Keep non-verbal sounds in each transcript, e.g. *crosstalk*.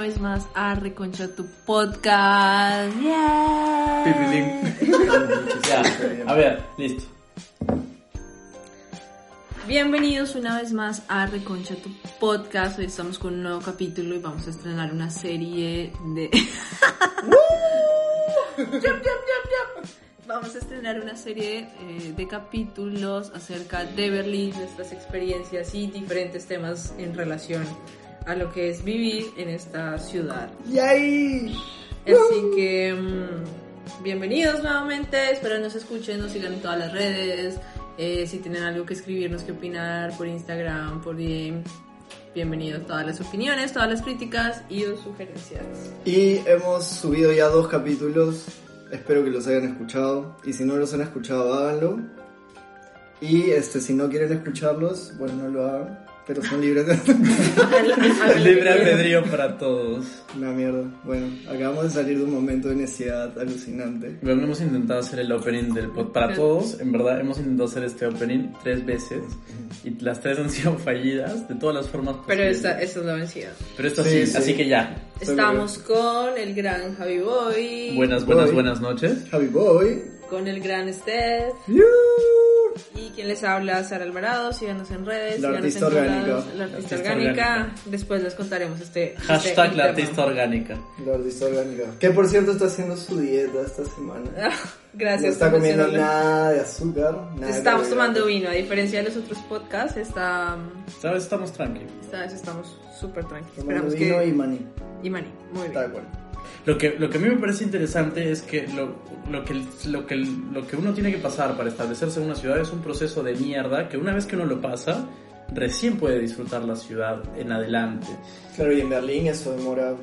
Vez más a Reconcha tu podcast. Yeah. *laughs* Ya, a ver, listo. Bienvenidos una vez más a Reconcha tu podcast. Hoy estamos con un nuevo capítulo y vamos a estrenar una serie de. *laughs* Yup, yup, yup, yup. Vamos a estrenar una serie eh, de capítulos acerca de Berlín, nuestras experiencias y diferentes temas en relación a lo que es vivir en esta ciudad. ¡Yay! Así que mm, bienvenidos nuevamente, espero nos escuchen, nos sigan en todas las redes, eh, si tienen algo que escribirnos, que opinar por Instagram, por DM, bienvenidos todas las opiniones, todas las críticas y sugerencias. Y hemos subido ya dos capítulos. Espero que los hayan escuchado. Y si no los han escuchado, háganlo. Y este, si no quieren escucharlos, bueno, no lo hagan. Pero son libres de... *laughs* Libre *laughs* albedrío para todos. Una mierda. Bueno, acabamos de salir de un momento de necesidad alucinante. Bueno, hemos intentado hacer el opening del pod para todos. En verdad, hemos intentado hacer este opening tres veces. Y las tres han sido fallidas de todas las formas Pero posibles. esta, esta es la vencida. Pero esto Sí, sí, sí. así que ya. Estamos con el gran Javi Boy, Buenas, buenas, Hoy. buenas noches. Javi Boy. con el gran Steph ¡Yu! Y quien les habla, Sara Alvarado. Síganos en redes, La síganos artista en orgánica. La artista, La orgánica. orgánica. Después les contaremos este. Hashtag este la interno. artista orgánica. La artista orgánica. Que por cierto está haciendo su dieta esta semana. *laughs* Ah, Gracias. No está comiendo nada de azúcar. Nada de Estamos tomando vino, a diferencia de los otros podcasts, esta, ¿Sabes? Estamos tranquilos. esta vez estamos súper tranquilos. Tomando Esperamos vino que... y maní. Y maní, muy bien. Tal cual. Lo que, lo que a mí me parece interesante es que lo, lo que lo que lo que uno tiene que pasar para establecerse en una ciudad es un proceso de mierda que una vez que uno lo pasa, recién puede disfrutar la ciudad en adelante. Claro, y en Berlín eso demora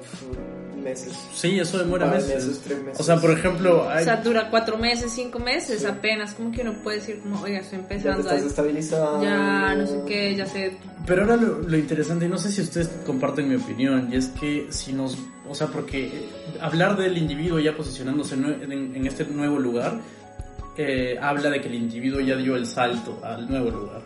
meses. Sí, eso demora meses. meses, tres meses. O sea, por ejemplo, O hay, sea, dura cuatro meses, cinco meses, apenas. Como que uno puede decir, como, oiga, estoy Ya te empezando estás estabilizando. Ya, no sé qué, ya sé. pero ahora lo, lo interesante, y no sé si ustedes comparten mi opinión, y es que si nos, o sea, porque eh, hablar del individuo ya posicionándose nue- en, en este nuevo lugar, eh, habla de que el individuo ya dio el salto al nuevo lugar.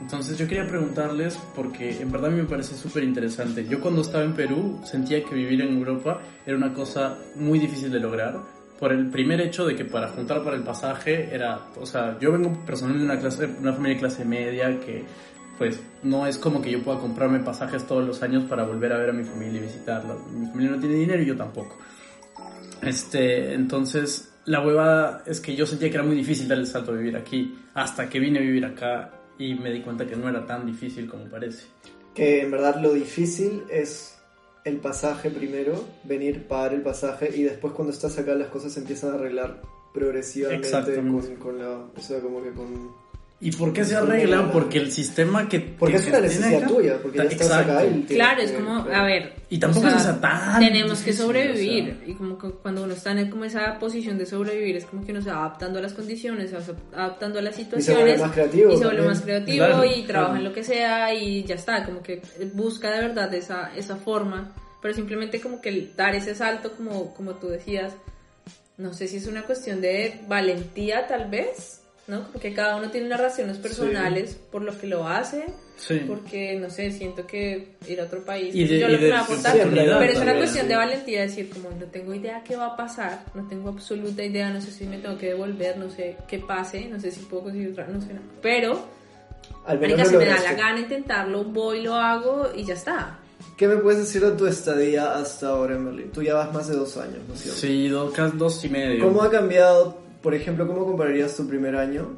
Entonces yo quería preguntarles, porque en verdad me parece súper interesante. Yo cuando estaba en Perú sentía que vivir en Europa era una cosa muy difícil de lograr. Por el primer hecho de que para juntar para el pasaje era, o sea, yo vengo personalmente de una, clase, una familia de clase media que pues no es como que yo pueda comprarme pasajes todos los años para volver a ver a mi familia y visitarla. Mi familia no tiene dinero y yo tampoco. Este, entonces, la huevada es que yo sentía que era muy difícil dar el salto a vivir aquí, hasta que vine a vivir acá y me di cuenta que no era tan difícil como parece. Que en verdad lo difícil es el pasaje primero, venir, pagar el pasaje y después cuando estás acá las cosas se empiezan a arreglar progresivamente con, con la... O sea, como que con... ¿Y por qué se arregla? Porque el sistema que... Porque que es una necesidad acá- tuya, porque ya estás Exacto. acá y Claro, es como, a ver. Y tampoco o sea, es esa tan Tenemos que sobrevivir. o sea. Y como que cuando uno está en como esa posición de sobrevivir, es como que uno se va adaptando a las condiciones, se va adaptando a las Y se vuelve situaciones. más creativo. y se vuelve también. más creativo Claro, y trabaja claro. en lo que sea y ya está, como que busca de verdad esa, esa forma, pero simplemente como que dar ese salto, como, como tú decías, no sé si es una cuestión de valentía tal vez, ¿no? Porque cada uno tiene unas razones personales por lo que lo hace, Sí. porque no sé, siento que ir a otro país, Y de- yo y lo que de me va a aportar, pero es una también, cuestión sí. de valentía decir como no tengo idea qué va a pasar, no tengo absoluta idea, no sé si me tengo que devolver, no sé qué pase, no sé si puedo conseguir otra, no sé, nada. pero Al menos marica, lo si me da la gana intentarlo, voy, lo hago y ya está. ¿Qué me puedes decir de tu estadía hasta ahora en Berlín? Tú ya vas más de dos años, ¿no es cierto? Sí, dos, casi dos y medio. ¿Cómo ha cambiado, por ejemplo, cómo compararías tu primer año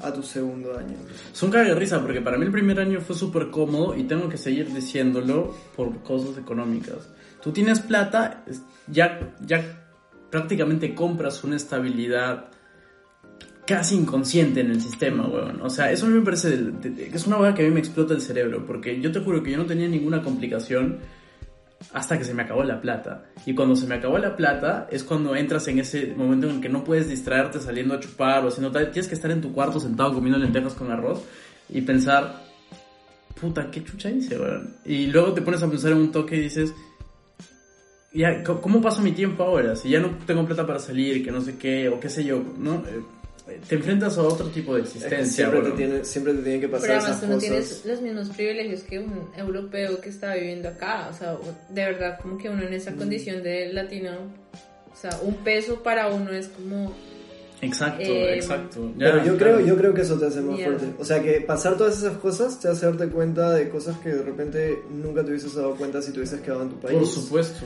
a tu segundo año? Es un cague de risa porque para mí el primer año fue súper cómodo y tengo que seguir diciéndolo por cosas económicas. Tú tienes plata, ya, ya prácticamente compras una estabilidad casi inconsciente en el sistema, weón. O sea, eso a mí me parece es una hueá que a mí me explota el cerebro porque yo te juro que yo no tenía ninguna complicación hasta que se me acabó la plata. Y cuando se me acabó la plata es cuando entras en ese momento en el que no puedes distraerte saliendo a chupar o haciendo tal. Tienes que estar en tu cuarto sentado comiendo lentejas con arroz y pensar, puta, ¿qué chucha hice, weón? Y luego te pones a pensar en un toque y dices, ya, ¿cómo- ¿cómo paso mi tiempo ahora? Si ya no tengo plata para salir, que no sé qué, o qué sé yo, ¿no? Te enfrentas a otro tipo de Es que existencia. siempre, bueno. te tiene, siempre te tienen que pasar Pero esas además tú no cosas. tienes los mismos privilegios que un europeo que está viviendo acá. O sea, de verdad, como que uno en Mm. esa condición de latino, o sea, un peso para uno es como... Exacto, Eh, exacto. Pero yo claro. creo, yo creo que eso te hace más Mierda. fuerte. O sea, que pasar todas esas cosas te hace darte cuenta de cosas que de repente nunca te hubieses dado cuenta si te hubieses quedado en tu país. Por supuesto.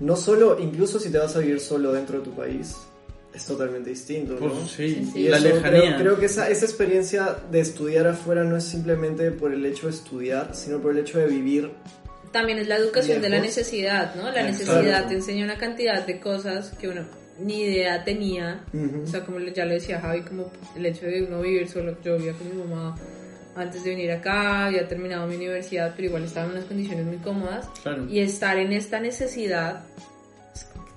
No solo, incluso si te vas a vivir solo dentro de tu país, es totalmente distinto, ¿no? sí, Sí, sí. Y la eso lejanía. Creo, creo que esa, esa experiencia de estudiar afuera no es simplemente por el hecho de estudiar, sino por el hecho de vivir. También es la educación de la Lejos. necesidad, ¿no? La Exacto. necesidad te enseña una cantidad de cosas que uno ni idea tenía. Ujú. O sea, como ya lo decía Javi, como el hecho de uno vivir solo. Yo vivía con mi mamá antes de venir acá, había terminado mi universidad, pero igual estaba en unas condiciones muy cómodas. Claro. Y estar en esta necesidad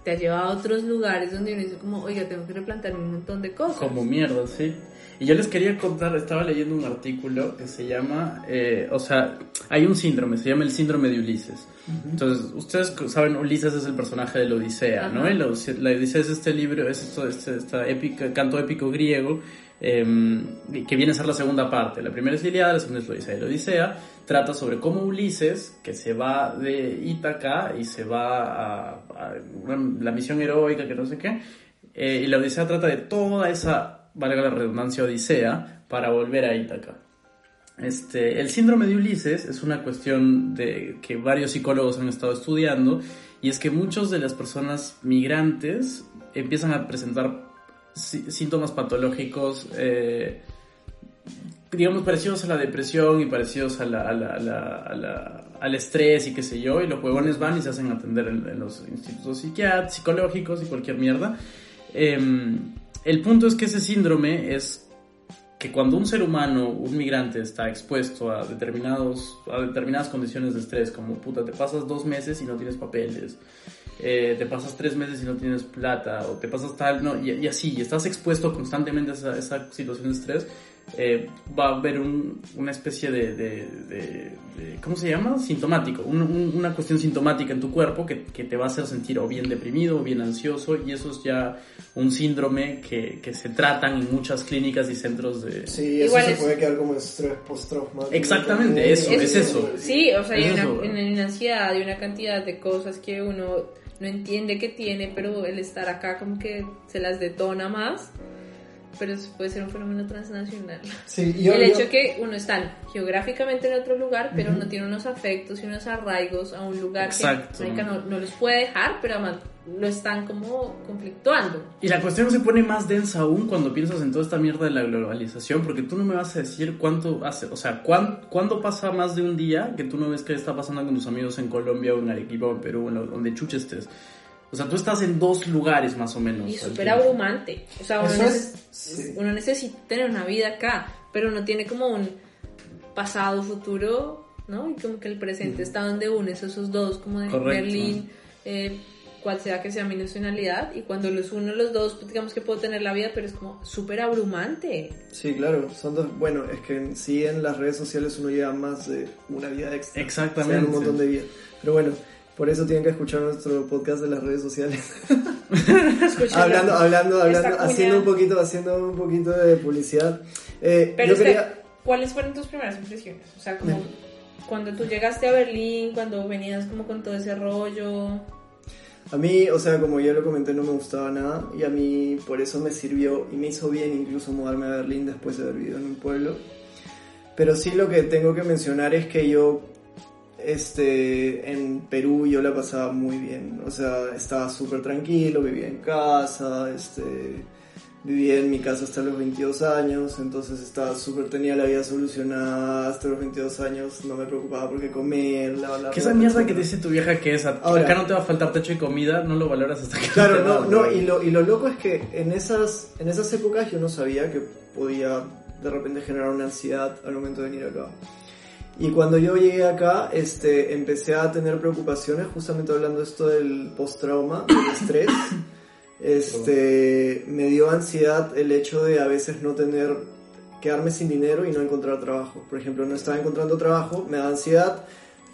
te ha llevado a otros lugares donde uno dice como, oiga, tengo que replantearme un montón de cosas. Como mierda, sí. Y yo les quería contar, estaba leyendo un artículo que se llama, eh, o sea, hay un síndrome, se llama el síndrome de Ulises. Entonces, ustedes saben, Ulises es el personaje de la Odisea, ¿no? Y La, Odisea- la Odisea es este libro, es esto, este, esta épica, canto épico griego, eh, que viene a ser la segunda parte. La primera es la Iliada, la segunda es la Odisea. Y la Odisea trata sobre cómo Ulises, que se va de Ítaca y se va a, la misión heroica, que no sé qué, eh, y la Odisea trata de toda esa, valga la redundancia, Odisea, para volver a Ítaca. Este, el síndrome de Ulises es una cuestión de, que varios psicólogos han estado estudiando y es que muchos de las personas migrantes empiezan a presentar sí- síntomas patológicos, eh, digamos, parecidos a la depresión y parecidos a la- a la- a la- al estrés y qué sé yo, y los huevones van y se hacen atender en, en los institutos psiquiátricos, psicológicos y cualquier mierda. Em, el punto es que ese síndrome es que cuando un ser humano, un migrante, está expuesto a, determinados, a determinadas condiciones de estrés, como puta, te pasas dos meses y no tienes papeles, eh, te pasas tres meses y no tienes plata, o te pasas tal, no, y, y así, y estás expuesto constantemente a esa, esa situación de estrés, eh, va a haber un- una especie de, de- de- de- ¿cómo se llama? Sintomático, un- un- una cuestión sintomática en tu cuerpo que, que te va a hacer sentir o bien deprimido o bien ansioso, y eso es ya un síndrome que, que se tratan en muchas clínicas y centros de... Sí, eso Igual se es- puede quedar como estrés postraumático. Exactamente, eso, es eso. Sí, o sea, hay Es una, una- ansiedad, hay una cantidad de cosas que uno no entiende que tiene, pero el estar acá como que se las detona más. Pero eso puede ser un fenómeno transnacional. Sí, yo, el yo- hecho que uno está geográficamente en otro lugar, pero no tiene unos afectos y unos arraigos a un lugar Exacto. que no, no los puede dejar, pero además lo están como conflictuando. Y la cuestión se pone más densa aún cuando piensas en toda esta mierda de la globalización, porque tú no me vas a decir cuánto hace, o sea, cuán- cuándo pasa más de un día que tú no ves qué está pasando con tus amigos en Colombia o en Arequipa o en Perú, en lo- donde chuche estés. O sea, tú estás en dos lugares más o menos. Y súper abrumante. O sea, uno, neces- es- sí. uno necesita tener una vida acá, pero uno tiene como un pasado, futuro, ¿no? Y como que el presente está donde unes esos dos, como de Correcto. Berlín, eh, cual sea que sea mi nacionalidad, y cuando los uno los dos, pues, digamos que puedo tener la vida, pero es como súper abrumante. Sí, claro, son dos, bueno, es que en sí en las redes sociales uno lleva más de una vida extra. Exactamente. O sea, un montón de vida. Pero bueno, por eso tienen que escuchar nuestro podcast de las redes sociales. *laughs* Hablando, hablando, hablando, haciendo un poquito, haciendo un poquito de publicidad. Eh, Pero yo usted, quería, ¿cuáles fueron tus primeras impresiones? O sea, como cuando tú llegaste a Berlín, cuando venías como con todo ese rollo. a mí, o sea, como ya lo comenté, no me gustaba nada y a mí por eso me sirvió y me hizo bien incluso mudarme a Berlín después de haber vivido en un pueblo. Pero sí lo que tengo que mencionar es que yo, este, en Perú yo la pasaba muy bien. O sea, estaba súper tranquilo, vivía en casa, este, vivía en mi casa hasta los 22 años, entonces estaba súper, tenía la vida solucionada hasta los 22 años, no me preocupaba por qué comer, lavar la Que esa mierda que te dice tu vieja que es, Ahora- acá no te va a faltar techo y comida, no lo valoras hasta que Claro, te no, no, güey. y lo, y lo loco es que en esas, en esas épocas yo no sabía que podía de repente generar una ansiedad al momento de venir acá. Y cuando yo llegué acá, este, empecé a tener preocupaciones, justamente hablando esto del post-trauma, del *coughs* estrés. Este, me dio ansiedad el hecho de a veces no tener, quedarme sin dinero y no encontrar trabajo. Por ejemplo, no estaba encontrando trabajo, me daba ansiedad,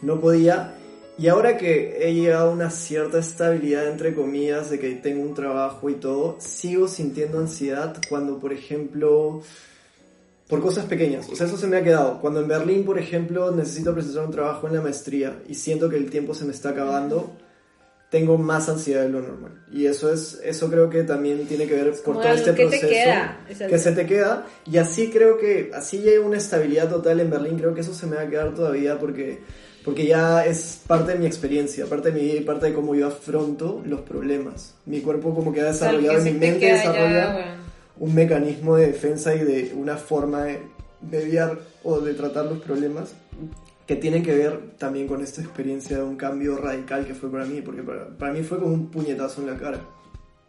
no podía. Y ahora que he llegado a una cierta estabilidad, entre comillas, de que tengo un trabajo y todo, sigo sintiendo ansiedad cuando, por ejemplo, por cosas pequeñas. O sea, eso se me ha quedado. Cuando en Berlín, por ejemplo, necesito presentar un trabajo en la maestría y siento que el tiempo se me está acabando, tengo más ansiedad de lo normal. Y eso es eso creo que también tiene que ver por todo este que proceso que se te queda y así creo que así llega una estabilidad total en Berlín, creo que eso se me va a quedar todavía porque porque ya es parte de mi experiencia, parte de mi vida y parte de cómo yo afronto los problemas. Mi cuerpo como que ha desarrollado, que mi mente desarrolla ya, bueno. Un mecanismo de defensa y de una forma de mediar o de tratar los problemas que tienen que ver también con esta experiencia de un cambio radical que fue para mí, porque para, para mí fue como un puñetazo en la cara.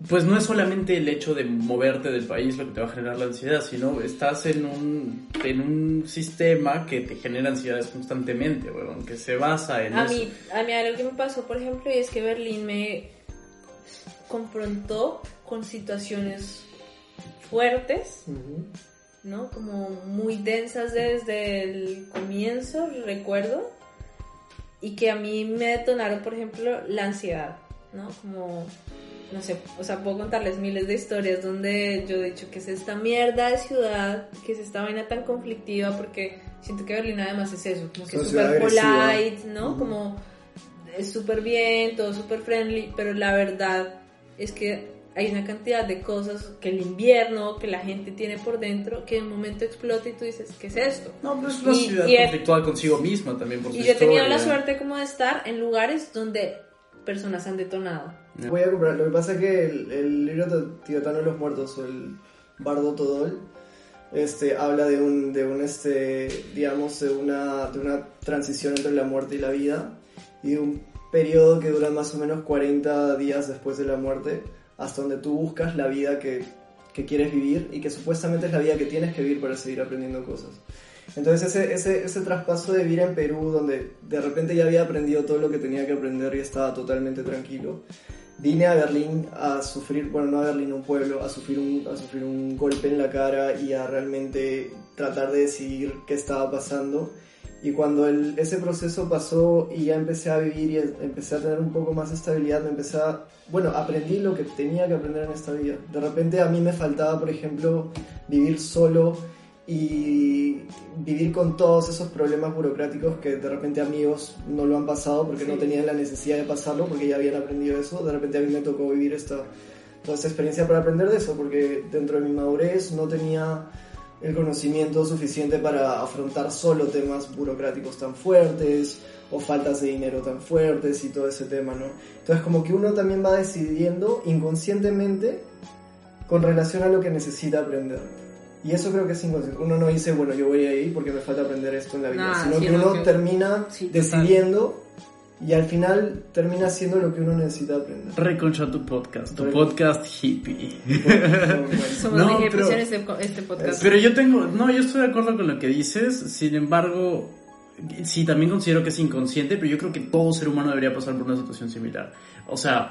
Pues no es solamente el hecho de moverte del país lo que te va a generar la ansiedad, sino estás en un, en un sistema que te genera ansiedades constantemente, weón, que se basa en A eso. mí, a mí algo que me pasó, por ejemplo, es que Berlín me confrontó con situaciones fuertes, ¿no? Como muy densas desde el comienzo, recuerdo, y que a mí me detonaron, por ejemplo, la ansiedad, ¿no? Como, no sé, o sea, puedo contarles miles de historias donde yo he dicho que es esta mierda de ciudad, que es esta vaina tan conflictiva, porque siento que Berlín además es eso, como que Es súper polite, ¿no? Como es súper bien, todo súper friendly, pero la verdad es que hay una cantidad de cosas que el invierno, que la gente tiene por dentro, que en un momento explota y tú dices, ¿qué es esto? No, pero es una Y- ciudad y conflictual consigo misma también por su Y yo he tenido la suerte como de estar en lugares donde personas han detonado. Voy a comprar. Lo que pasa es que el, el libro de Tibetano de los Muertos o el Bardo Todol este, habla de un, de un este, digamos, de una, de una transición entre la muerte y la vida y de un periodo que dura más o menos 40 días después de la muerte hasta donde tú buscas la vida que, que quieres vivir y que supuestamente es la vida que tienes que vivir para seguir aprendiendo cosas. Entonces ese, ese, ese traspaso de vivir en Perú, donde de repente ya había aprendido todo lo que tenía que aprender y estaba totalmente tranquilo, vine a Berlín a sufrir, bueno, no a Berlín, un pueblo, a sufrir un, a sufrir un golpe en la cara y a realmente tratar de decidir qué estaba pasando. Y cuando el- ese proceso pasó y ya empecé a vivir y empecé a tener un poco más de estabilidad, me empecé a, bueno, aprendí lo que tenía que aprender en esta vida. De repente a mí me faltaba, por ejemplo, vivir solo y vivir con todos esos problemas burocráticos que de repente amigos no lo han pasado porque no tenían la necesidad de pasarlo porque ya habían aprendido eso. De repente a mí me tocó vivir esta, toda esta experiencia para aprender de eso porque dentro de mi madurez no tenía el conocimiento suficiente para afrontar solo temas burocráticos tan fuertes o faltas de dinero tan fuertes y todo ese tema, ¿no? Entonces como que uno también va decidiendo inconscientemente con relación a lo que necesita aprender. Y eso creo que es inconsciente. Uno no dice, bueno, yo voy a ir porque me falta aprender esto en la vida, Nah, sino sí, que no, uno que- termina Sí, decidiendo y al final termina haciendo lo que uno necesita aprender. Reconcha tu podcast, tu Recon- podcast hippie. Somos No, pero- este, este podcast. Pero yo tengo, no, yo estoy de acuerdo con lo que dices, sin embargo, sí, también considero que es inconsciente, pero yo creo que todo ser humano debería pasar por una situación similar. O sea,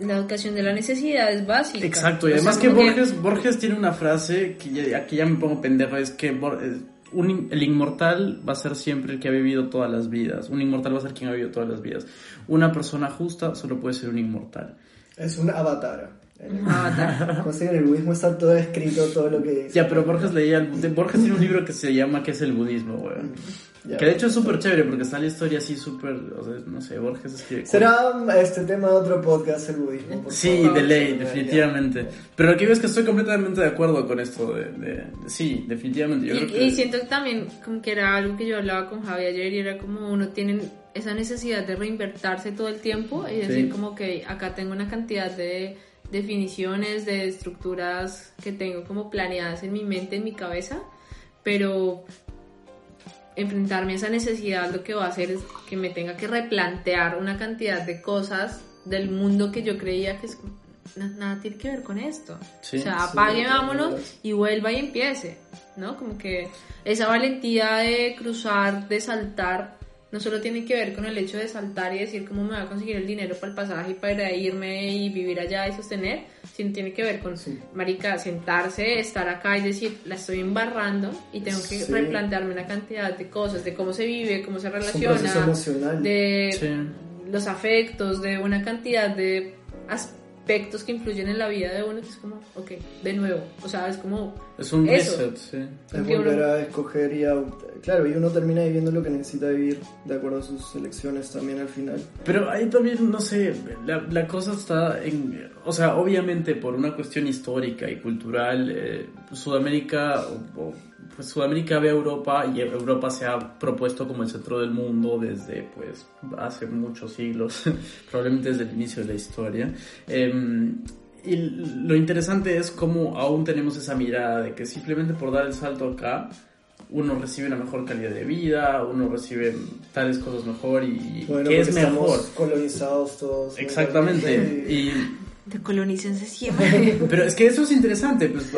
La educación de la necesidad es básica. exacto, y O sea, además que Borges, Borges tiene una frase que ya, aquí ya me pongo pendejo, es que Bor- eh, un el inmortal va a ser siempre el que ha vivido todas las vidas, un inmortal va a ser quien ha vivido todas las vidas. Una persona justa solo puede ser un inmortal. Es un avatar. Avatar. Como si en el budismo está todo escrito, todo lo que dice. Ya, pero Borges leía, el- Borges tiene un libro que se llama ¿Qué es el budismo, weón? Ya. Que de hecho es súper chévere porque está la historia así súper, o sea, no sé, Borges escribe... Será este tema de otro podcast el budismo. por Sí, favor. de ley, Ya, ya. definitivamente. Pero lo que veo es que estoy completamente de acuerdo con esto de... de- de- sí, definitivamente. Yo Y, creo que... y siento que también como que era algo que yo hablaba con Javi ayer y era como uno tiene esa necesidad de reinvertirse todo el tiempo y decir Sí. como que acá tengo una cantidad de definiciones, de estructuras que tengo como planeadas en mi mente, en mi cabeza, pero enfrentarme a esa necesidad lo que va a hacer es que me tenga que replantear una cantidad de cosas del mundo que yo creía que es na- nada tiene que ver con esto. Sí, o sea, apague, vámonos y vuelva y empiece, ¿no? Como que esa valentía de cruzar, de saltar, no solo tiene que ver con el hecho de saltar y decir cómo me voy a conseguir el dinero para el pasaje y para irme y vivir allá y sostener, sino tiene que ver con, marica, sentarse, estar acá y decir, la estoy embarrando y tengo que Sí. replantearme una cantidad de cosas, de cómo se vive, cómo se relaciona, de Sí. los afectos, de una cantidad de aspectos que influyen en la vida de uno, que es como, ok, de nuevo, o sea, es como, Es un Eso. reset, sí. Es volver uno- a escoger y a... Claro, y uno termina viviendo lo que necesita vivir de acuerdo a sus elecciones también al final. Pero ahí también, no sé, la, la cosa está en... O sea, obviamente por una cuestión histórica y cultural, eh, Sudamérica, o- o, pues Sudamérica ve a Europa y Europa se ha propuesto como el centro del mundo desde, pues, hace muchos siglos, *laughs* probablemente desde el inicio de la historia. Em, y lo interesante es cómo aún tenemos esa mirada de que simplemente por dar el salto acá, uno recibe una mejor calidad de vida, uno recibe tales cosas mejor y Bueno, que es mejor. colonizados todos. Exactamente. Y- Y, decolonizanse siempre. *laughs* pero es que eso es interesante. Pues,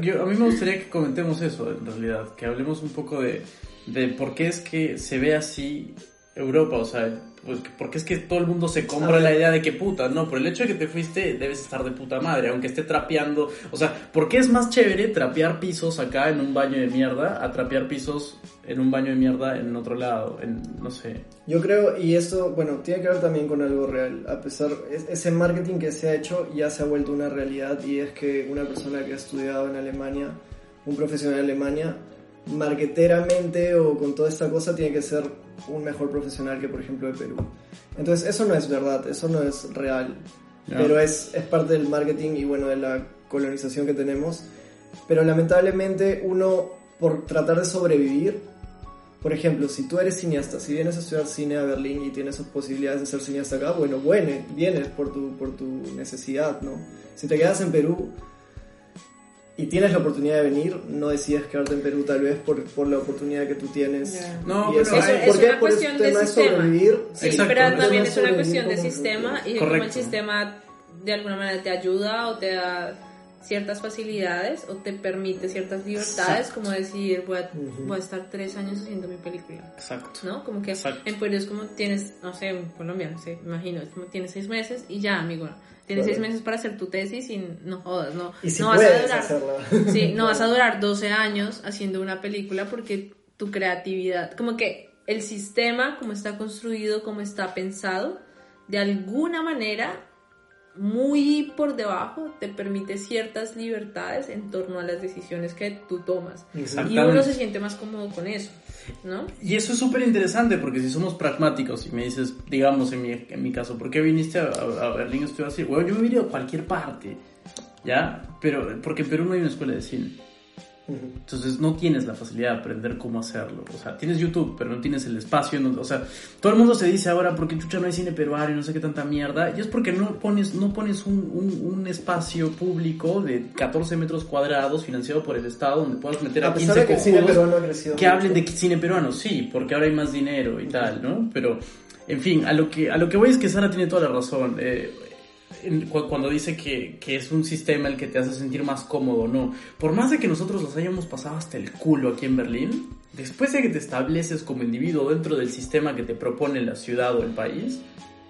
yo- a mí me gustaría que comentemos eso, en realidad. Que hablemos un poco de, de por qué es que se ve así Europa. O sea, pues, por qué es que todo el mundo se compra la idea de que puta, no, por el hecho de que te fuiste debes estar de puta madre, aunque esté trapeando. O sea, ¿por qué es más chévere trapear pisos acá en un baño de mierda a trapear pisos en un baño de mierda en otro lado? En, no sé. Yo creo, y esto, bueno, tiene que ver también con algo real. A pesar, es- ese marketing que se ha hecho ya se ha vuelto una realidad y es que una persona que ha estudiado en Alemania, un profesional de Alemania, marketeramente o con toda esta cosa tiene que ser un mejor profesional que, por ejemplo, de Perú. Entonces, eso no es verdad, eso no es real. Pero es, es parte del marketing y, bueno, de la colonización que tenemos. Pero lamentablemente uno, por tratar de sobrevivir, por ejemplo, si tú eres cineasta, si vienes a estudiar cine a Berlín y tienes posibilidades de ser cineasta acá, bueno, bueno, vienes por tu, por tu necesidad, ¿no? Si te quedas en Perú y tienes la oportunidad de venir, no decides quedarte en Perú tal vez por, por la oportunidad que tú tienes. Ya. No, Y pero eso, es una Por cuestión de tema sistema. sobrevivir. Sí, Exacto. pero Eso también es una cuestión de como- sistema y cómo el sistema de alguna manera te ayuda o te da ciertas facilidades o te permite ciertas libertades, Exacto. como decir, voy a, Ujú. voy a estar tres años haciendo mi película. Exacto. ¿No? Como que Exacto. en Perú es como tienes, no sé, en Colombia, no sé, imagino, es como tienes seis meses y ya, amigo. Tienes Claro. seis meses para hacer tu tesis y no jodas, no, Y si no vas a durar. hacerla. *laughs* Sí, no vas a durar 12 años haciendo una película porque tu creatividad, como que el sistema, como está construido, como está pensado, de alguna manera, muy por debajo, te permite ciertas libertades en torno a las decisiones que tú tomas. Y uno se siente más cómodo con eso, ¿no? Y eso es súper interesante porque si somos pragmáticos y me dices, digamos en mi, en mi caso, ¿por qué viniste a, a- a Berlín a estudiar así? Bueno, yo me ido a cualquier parte, ¿ya? Pero porque en Perú no hay una escuela de cine. Entonces no tienes la facilidad de aprender cómo hacerlo. O sea, tienes YouTube, pero no tienes el espacio. O sea, todo el mundo se dice ahora, porque chucha no hay cine peruano y no sé qué tanta mierda? Y es porque no pones, no pones un, un- un espacio público de 14 metros cuadrados financiado por el Estado donde puedas meter a, A pesar 15 de que cine peruano ha que hablen de cine peruano, sí, porque ahora hay más dinero y tal, ¿no? Pero, en fin, a lo que, a lo que voy es que Sara tiene toda la razón. eh, cuando dice que, que es un sistema el que te hace sentir más cómodo, no. Por más de que nosotros los hayamos pasado hasta el culo aquí en Berlín, después de que te estableces como individuo dentro del sistema que te propone la ciudad o el país,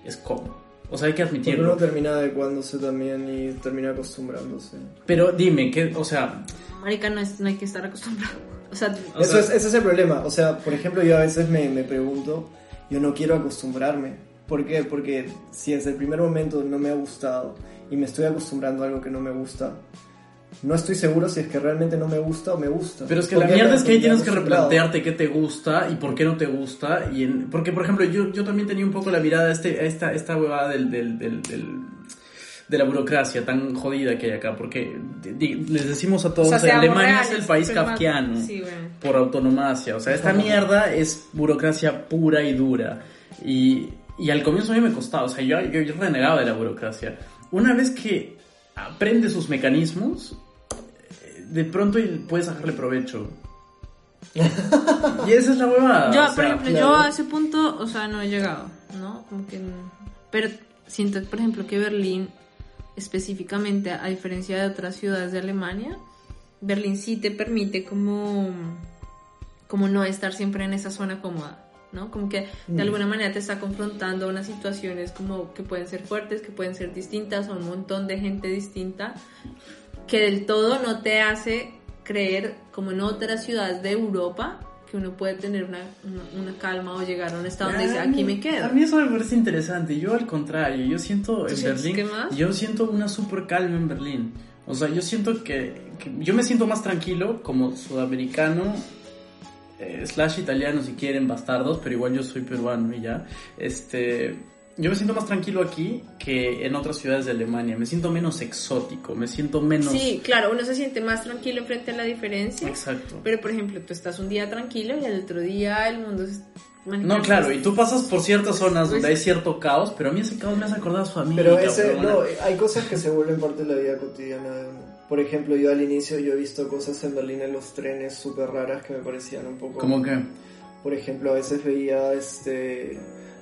es cómodo. O sea, hay que Porque uno admitirlo. termina adecuándose también y termina acostumbrándose. Pero dime, que, o sea, Marica, no, es- no hay que estar acostumbrado. O sea, O Eso sea- es, ese es el problema. O sea, por ejemplo, yo a veces me, me pregunto, yo no quiero acostumbrarme. ¿Por qué? Porque si desde el primer momento no me ha gustado y me estoy acostumbrando a algo que no me gusta, no estoy seguro si es que realmente no me gusta o me gusta. Pero es que la mierda es que ahí tienes que replantearte qué te gusta y por qué no te gusta. Y en- porque, por ejemplo, yo, yo también tenía un poco la mirada a, este, a esta, esta huevada del, del, del, del- de la burocracia tan jodida que hay acá. Porque les decimos a todos, o sea, seamos Alemania es reales, el país pues, más- kafkiano Sí, bueno. por autonomacia. O sea, esta mierda es burocracia pura y dura. Y, y al comienzo a mí me costaba. O sea, yo, yo, yo renegaba de la burocracia. Una vez que aprendes sus mecanismos, eh, de pronto puedes sacarle provecho. *laughs* y esa es la huevada. Yo, o por ejemplo, claro. yo a ese punto, o sea, no he llegado, ¿no? Como que... no. Pero siento, por ejemplo, que Berlín, específicamente, a diferencia de otras ciudades de Alemania, Berlín sí te permite como, como no estar siempre en esa zona cómoda, ¿no? Como que de alguna manera te está confrontando a unas situaciones como que pueden ser fuertes, que pueden ser distintas, o un montón de gente distinta, que del todo no te hace creer como en otras ciudades de Europa que uno puede tener una, una, una calma o llegar a un estado donde dice, aquí me quedo. A mí eso me parece interesante. Yo al contrario, yo siento en Berlín, yo siento una super calma en Berlín. O sea, yo siento que, que yo me siento más tranquilo como sudamericano, eh, slash italiano si quieren, bastardos, pero igual yo soy peruano y ya. Este, yo me siento más tranquilo aquí que en otras ciudades de Alemania. Me siento menos exótico, me siento menos... Sí, claro, uno se siente más tranquilo frente a la diferencia. Exacto. Pero, por ejemplo, tú estás un día tranquilo y al otro día el mundo es... No, claro, y tú pasas por ciertas zonas Pues- donde hay cierto caos, pero a mí ese caos me hace acordar a su amiga. Pero ese, no, hay cosas que se vuelven parte de la vida cotidiana de uno. Por ejemplo, yo al inicio yo he visto cosas en Berlín en los trenes súper raras que me parecían un poco... ¿Cómo que? Por ejemplo, a veces veía este,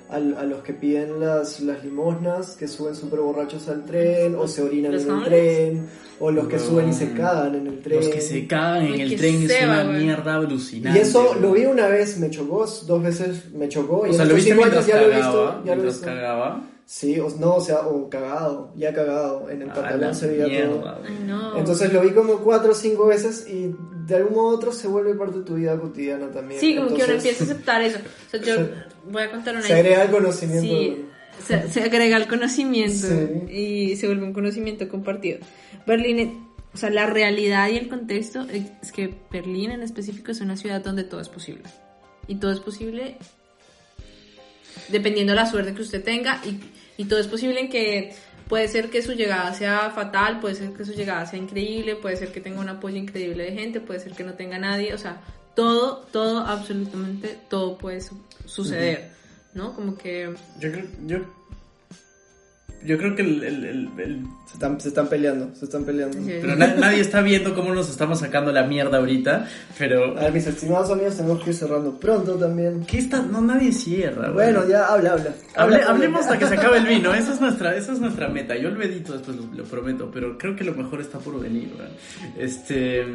al- a, los que piden las, las limosnas, que suben súper borrachos al tren, o se orinan ¿Los en el homeless? tren, o los que Weón. suben y se cagan en el tren. Los que se cagan en el qué tren es una güey. mierda alucinante. Y eso lo vi una vez, me chocó, dos veces me chocó. y O sea, en lo viste años mientras ya lo he cagaba. visto, ya lo he mientras visto. cagaba. Sí, o, no, o sea, o cagado, ya cagado, en el A pantalón la se veía todo. no. Entonces lo vi como cuatro o cinco veces y de algún modo otro se vuelve parte de tu vida cotidiana también. Sí, como que uno empieza a aceptar eso. O sea, yo Se- *laughs* voy a contar una Se agrega el conocimiento. Sí, se, se agrega el conocimiento Sí. y se vuelve un conocimiento compartido. Berlín, eh, o sea, la realidad y el contexto es que Berlín en específico es una ciudad donde todo es posible. Y todo es posible dependiendo de la suerte que usted tenga y, y todo es posible en que puede ser que su llegada sea fatal, puede ser que su llegada sea increíble, puede ser que tenga un apoyo increíble de gente, puede ser que no tenga nadie, o sea, todo, todo, absolutamente todo puede su- suceder, ¿no? Como que... Yo creo, yo, yo creo que el, el- el- el- Se están, se están peleando, se están peleando. Sí. pero na- nadie está viendo cómo nos estamos sacando la mierda ahorita, pero A ver, mis estimados amigos, tenemos que ir cerrando pronto también. ¿qué está? No nadie cierra. güey. Bueno, ya habla, habla. Hable- Habla, hablemos hasta que se acabe el vino, esa es nuestra, esa es nuestra meta. Yo lo edito después, lo, lo prometo, pero creo que lo mejor está por venir. güey. Este,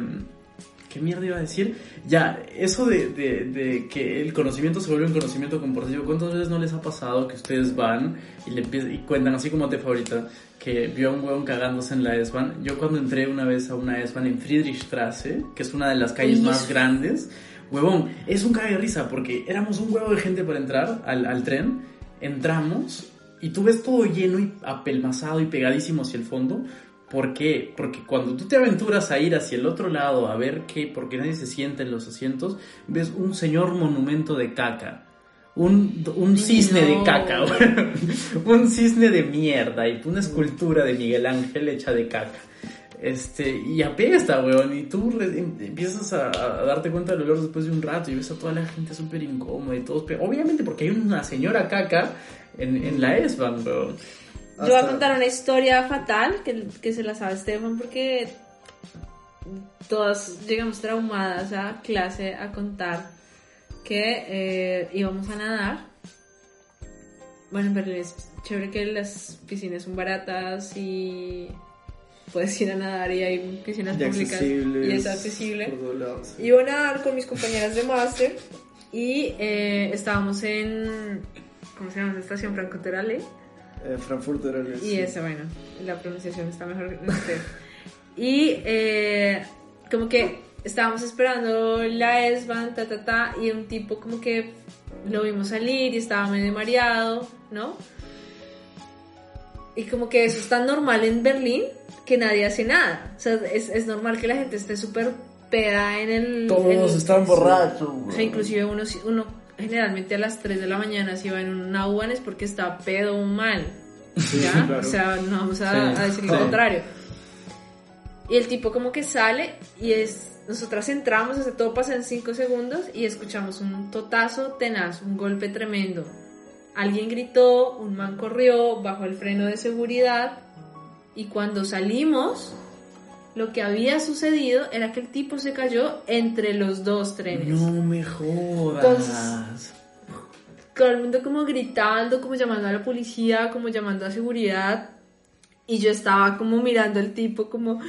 ¿qué mierda iba a decir? Ya, eso de, de- de que el conocimiento se vuelve un conocimiento compartido, ¿cuántas veces no les ha pasado que ustedes van y le empiezan- y cuentan así como te favorita que vio a un huevón cagándose en la S-Bahn? Yo cuando entré una vez a una S-Bahn en Friedrichstraße, que es una de las calles más grandes, huevón, es un cague de risa porque éramos un huevo de gente para entrar al, al tren, entramos y tú ves todo lleno y apelmazado y pegadísimo hacia el fondo. ¿Por qué? Porque cuando tú te aventuras a ir hacia el otro lado a ver qué, porque nadie se sienta en los asientos, ves un señor monumento de caca. Un, un cisne de caca, *laughs* un cisne de mierda y una escultura de Miguel Ángel hecha de caca. Este, y apesta, weón, y tú em- empiezas a, a darte cuenta del olor después de un rato y ves a toda la gente súper incómoda y todos, obviamente porque hay una señora caca en, en la S-Bahn, weón. Yo voy a contar una historia fatal que, que se la sabe Estefan porque todas llegamos traumadas a clase a contar que eh, íbamos a nadar. Bueno, en Berlín es chévere que las piscinas son baratas y puedes ir a nadar y hay piscinas Y públicas y es accesible. Iba a nadar con mis compañeras de máster y eh, estábamos en, ¿cómo se llama? La estación francoterale. Eh, Frankfurter el- Y esa, bueno, la pronunciación está mejor que usted. Y eh, como que estábamos esperando la S-Bahn, ta, ta, ta, y un tipo como que lo vimos salir y estaba medio mareado, ¿no? Y como que eso es tan normal en Berlín que nadie hace nada. O sea, es, es normal que la gente esté súper peda en el... en- están borrachos, o sea, inclusive uno, uno generalmente a las 3 de la mañana si va en una UAN es porque está pedo mal. ¿Ya? claro. O sea, no vamos a, Sí, a decir sí. lo contrario. Y el tipo como que sale y es... Nosotras entramos, hace todo pasa en 5 segundos y escuchamos un totazo tenaz, un golpe tremendo. Alguien gritó, un man corrió bajo el freno de seguridad y cuando salimos, lo que había sucedido era que el tipo se cayó entre los dos trenes. No me jodas. Entonces- todo el mundo como gritando, como llamando a la policía, como llamando a seguridad. Y yo estaba como mirando al tipo como,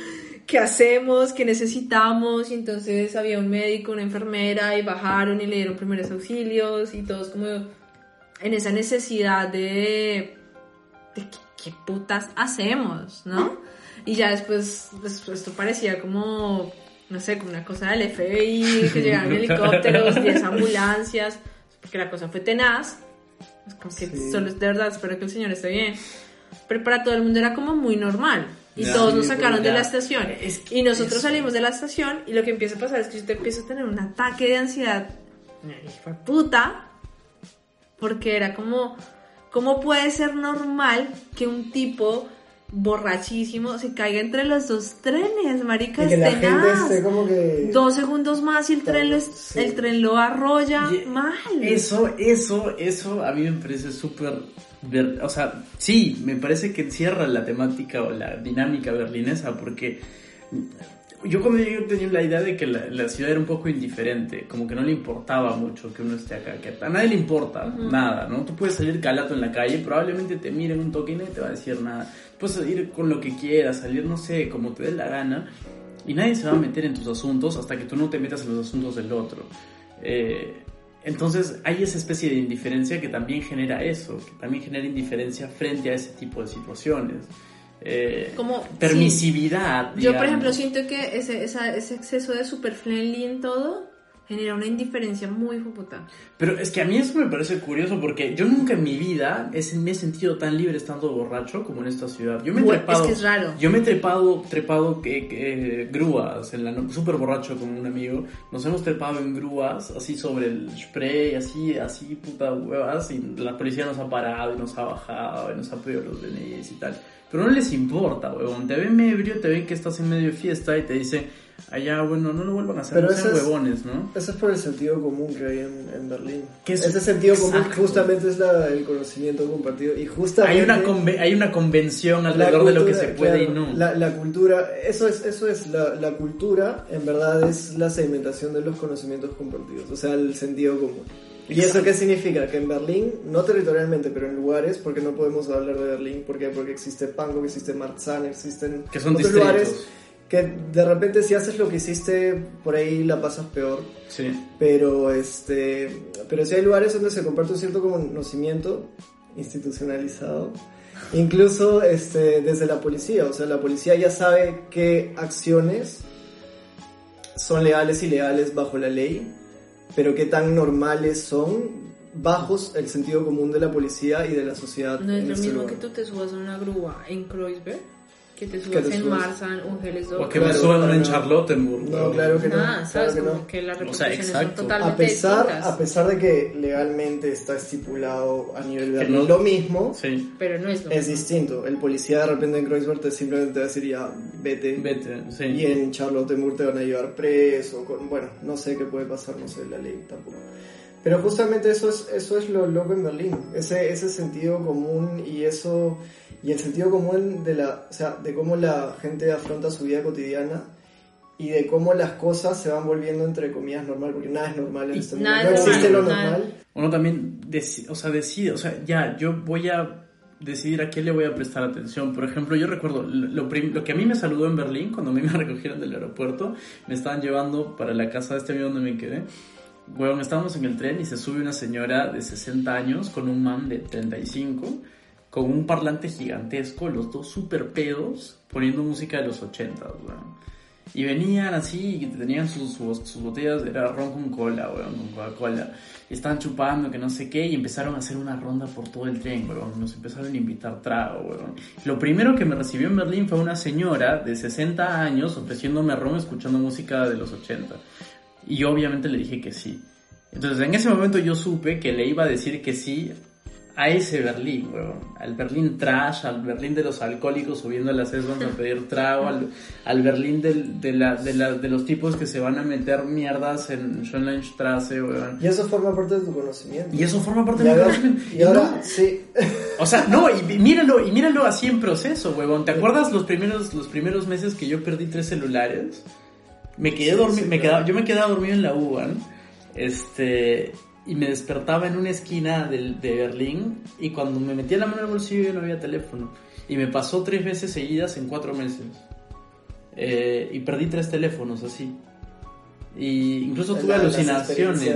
¿qué hacemos? ¿Qué necesitamos? Y entonces había un médico, una enfermera y bajaron y le dieron primeros auxilios y todos como en esa necesidad de, de ¿qué, qué putas hacemos, ¿no? Y ya después, después esto parecía como, no sé, como una cosa del FBI, que llegaron *laughs* helicópteros, 10 ambulancias, porque la cosa fue tenaz. Es como que Sí. solo es de verdad, espero que el señor esté bien. Pero para todo el mundo era como muy normal. Y Ya, todos sí, nos sacaron de la estación. Es que y nosotros eso- salimos de la estación y lo que empieza a pasar es que yo te empiezo a tener un ataque de ansiedad. De puta. Porque era como, ¿cómo puede ser normal que un tipo borrachísimo se caiga entre los dos trenes, marica? Y que la es gente tenaz. esté como que... Dos segundos más y el tren lo, es- Sí. el tren lo arrolla Y- mal. Eso, eso, eso a mí me parece súper... ver- O sea, sí, me parece que encierra la temática o la dinámica berlinesa porque yo cuando llegué tenía la idea de que la, la ciudad era un poco indiferente, como que no le importaba mucho que uno esté acá, que a nadie le importa nada, ¿no? Tú puedes salir calato en la calle, probablemente te miren un toque y nadie te va a decir nada. Puedes salir con lo que quieras, salir, no sé, como te dé la gana, y nadie se va a meter en tus asuntos hasta que tú no te metas en los asuntos del otro. Eh, entonces hay esa especie de indiferencia que también genera eso, que también genera indiferencia frente a ese tipo de situaciones. Eh, Como- permisividad. Yo, por ejemplo, siento que ese, esa- ese exceso de super friendly en todo genera una indiferencia muy puta. Pero es que a mí eso me parece curioso porque yo nunca en mi vida he, me he sentido tan libre estando borracho como en esta ciudad. Yo me he Bueno, trepado, es que es raro. Yo me he trepado, trepado que, que, grúas, en la súper borracho con un amigo. Nos hemos trepado en grúas, así sobre el spray, así, así, puta huevas. Y la policía nos ha parado y nos ha bajado y nos ha pedido los DNIs y tal. Pero no les importa, huevón. Te ven ebrio, te ven que estás en medio de fiesta y te dicen, allá, bueno, no lo vuelvan a hacer, Pero no sean es- huevones, ¿no? Eso es por el sentido común que hay en, en Berlín. Es- Ese sentido común Exacto. justamente es la, el conocimiento compartido. Y justamente... Hay una, hay una convención alrededor de lo que cultura, se puede y claro, no. La, la cultura, eso es, eso es la, la cultura, en verdad es la segmentación de los conocimientos compartidos, o sea, el sentido común. ¿Y eso Exacto. qué significa? Que en Berlín, no territorialmente, pero en lugares, porque no podemos hablar de Berlín, ¿por qué? Porque existe Pankow, existe Marzahn, existen Que son otros distritos. lugares que de repente si haces lo que hiciste, por ahí la pasas peor. Sí. Pero este, pero sí hay lugares donde se comparte un cierto conocimiento institucionalizado, incluso este, desde la policía, o sea, la policía ya sabe qué acciones son legales y ilegales bajo la ley, pero qué tan normales son bajos el sentido común de la policía y de la sociedad. No es en lo este mismo lugar. que tú te subas a una grúa en Kreuzberg, que te Que subas te en subas. Marzahn o en Hellesdorf. O que Claro, me suban en claro. Charlottenburg. No, claro que no. Nada, claro ¿sabes? que como no. que las O sea, son exacto. totalmente A pesar, distintas. a pesar de que legalmente está estipulado a nivel de Que no- lo mismo, Sí. Pero no es lo Es mismo. distinto. El policía de repente en Kreuzberg te simplemente te va a decir ya, vete. Vete, sí. Y en Charlottesburg te van a llevar preso. con- bueno, no sé qué puede pasar, no sé la ley tampoco. Pero justamente eso es, eso es lo loco en Berlín. Ese, ese sentido común y eso. Y el sentido común de la. O sea, de cómo la gente afronta su vida cotidiana. Y de cómo las cosas se van volviendo entre comillas normal, porque nada es normal en Y este mundo. No existe lo normal. Uno también, deci- o sea, decide, o sea, ya, yo voy a decidir a qué le voy a prestar atención. Por ejemplo, yo recuerdo, lo, lo que a mí me saludó en Berlín, cuando a mí me *laughs* recogieron del aeropuerto, me estaban llevando para la casa de este amigo donde me quedé. Bueno, estábamos en el tren y se sube una señora de 60 años con un man de 35, con un parlante gigantesco, los dos super pedos, poniendo música de los 80, weón. Y venían así, y tenían sus, sus, sus botellas, era ron con cola, weón, con Coca-Cola. Estaban chupando, que no sé qué, y empezaron a hacer una ronda por todo el tren, weón. Nos empezaron a invitar trago, weón. Lo primero que me recibió en Berlín fue una señora de 60 años ofreciéndome ron escuchando música de los 80. Y yo obviamente le dije que sí. Entonces en ese momento yo supe que le iba a decir que sí a ese Berlín, weón. Al Berlín trash, al Berlín de los alcohólicos subiendo a las esmas a pedir trago, al, al Berlín del- de, la, de, la- de los tipos que se van a meter mierdas en Schönleinstraße, weón. Y eso forma parte de tu conocimiento. Y eso forma parte de mi conocimiento. y ahora No, sí. o sea, no, y míralo, y míralo así en proceso, huevón. ¿Te acuerdas los primeros, los primeros meses que yo perdí tres celulares? Me quedé Sí, dormi- sí, me quedaba, yo me quedaba dormido en la UBA, este, y me despertaba en una esquina del- de, Berlín, y cuando me metía la mano en el bolsillo ya no había teléfono. Y me pasó tres veces seguidas en cuatro meses. Eh, y perdí tres teléfonos así. Y incluso tuve alucinaciones.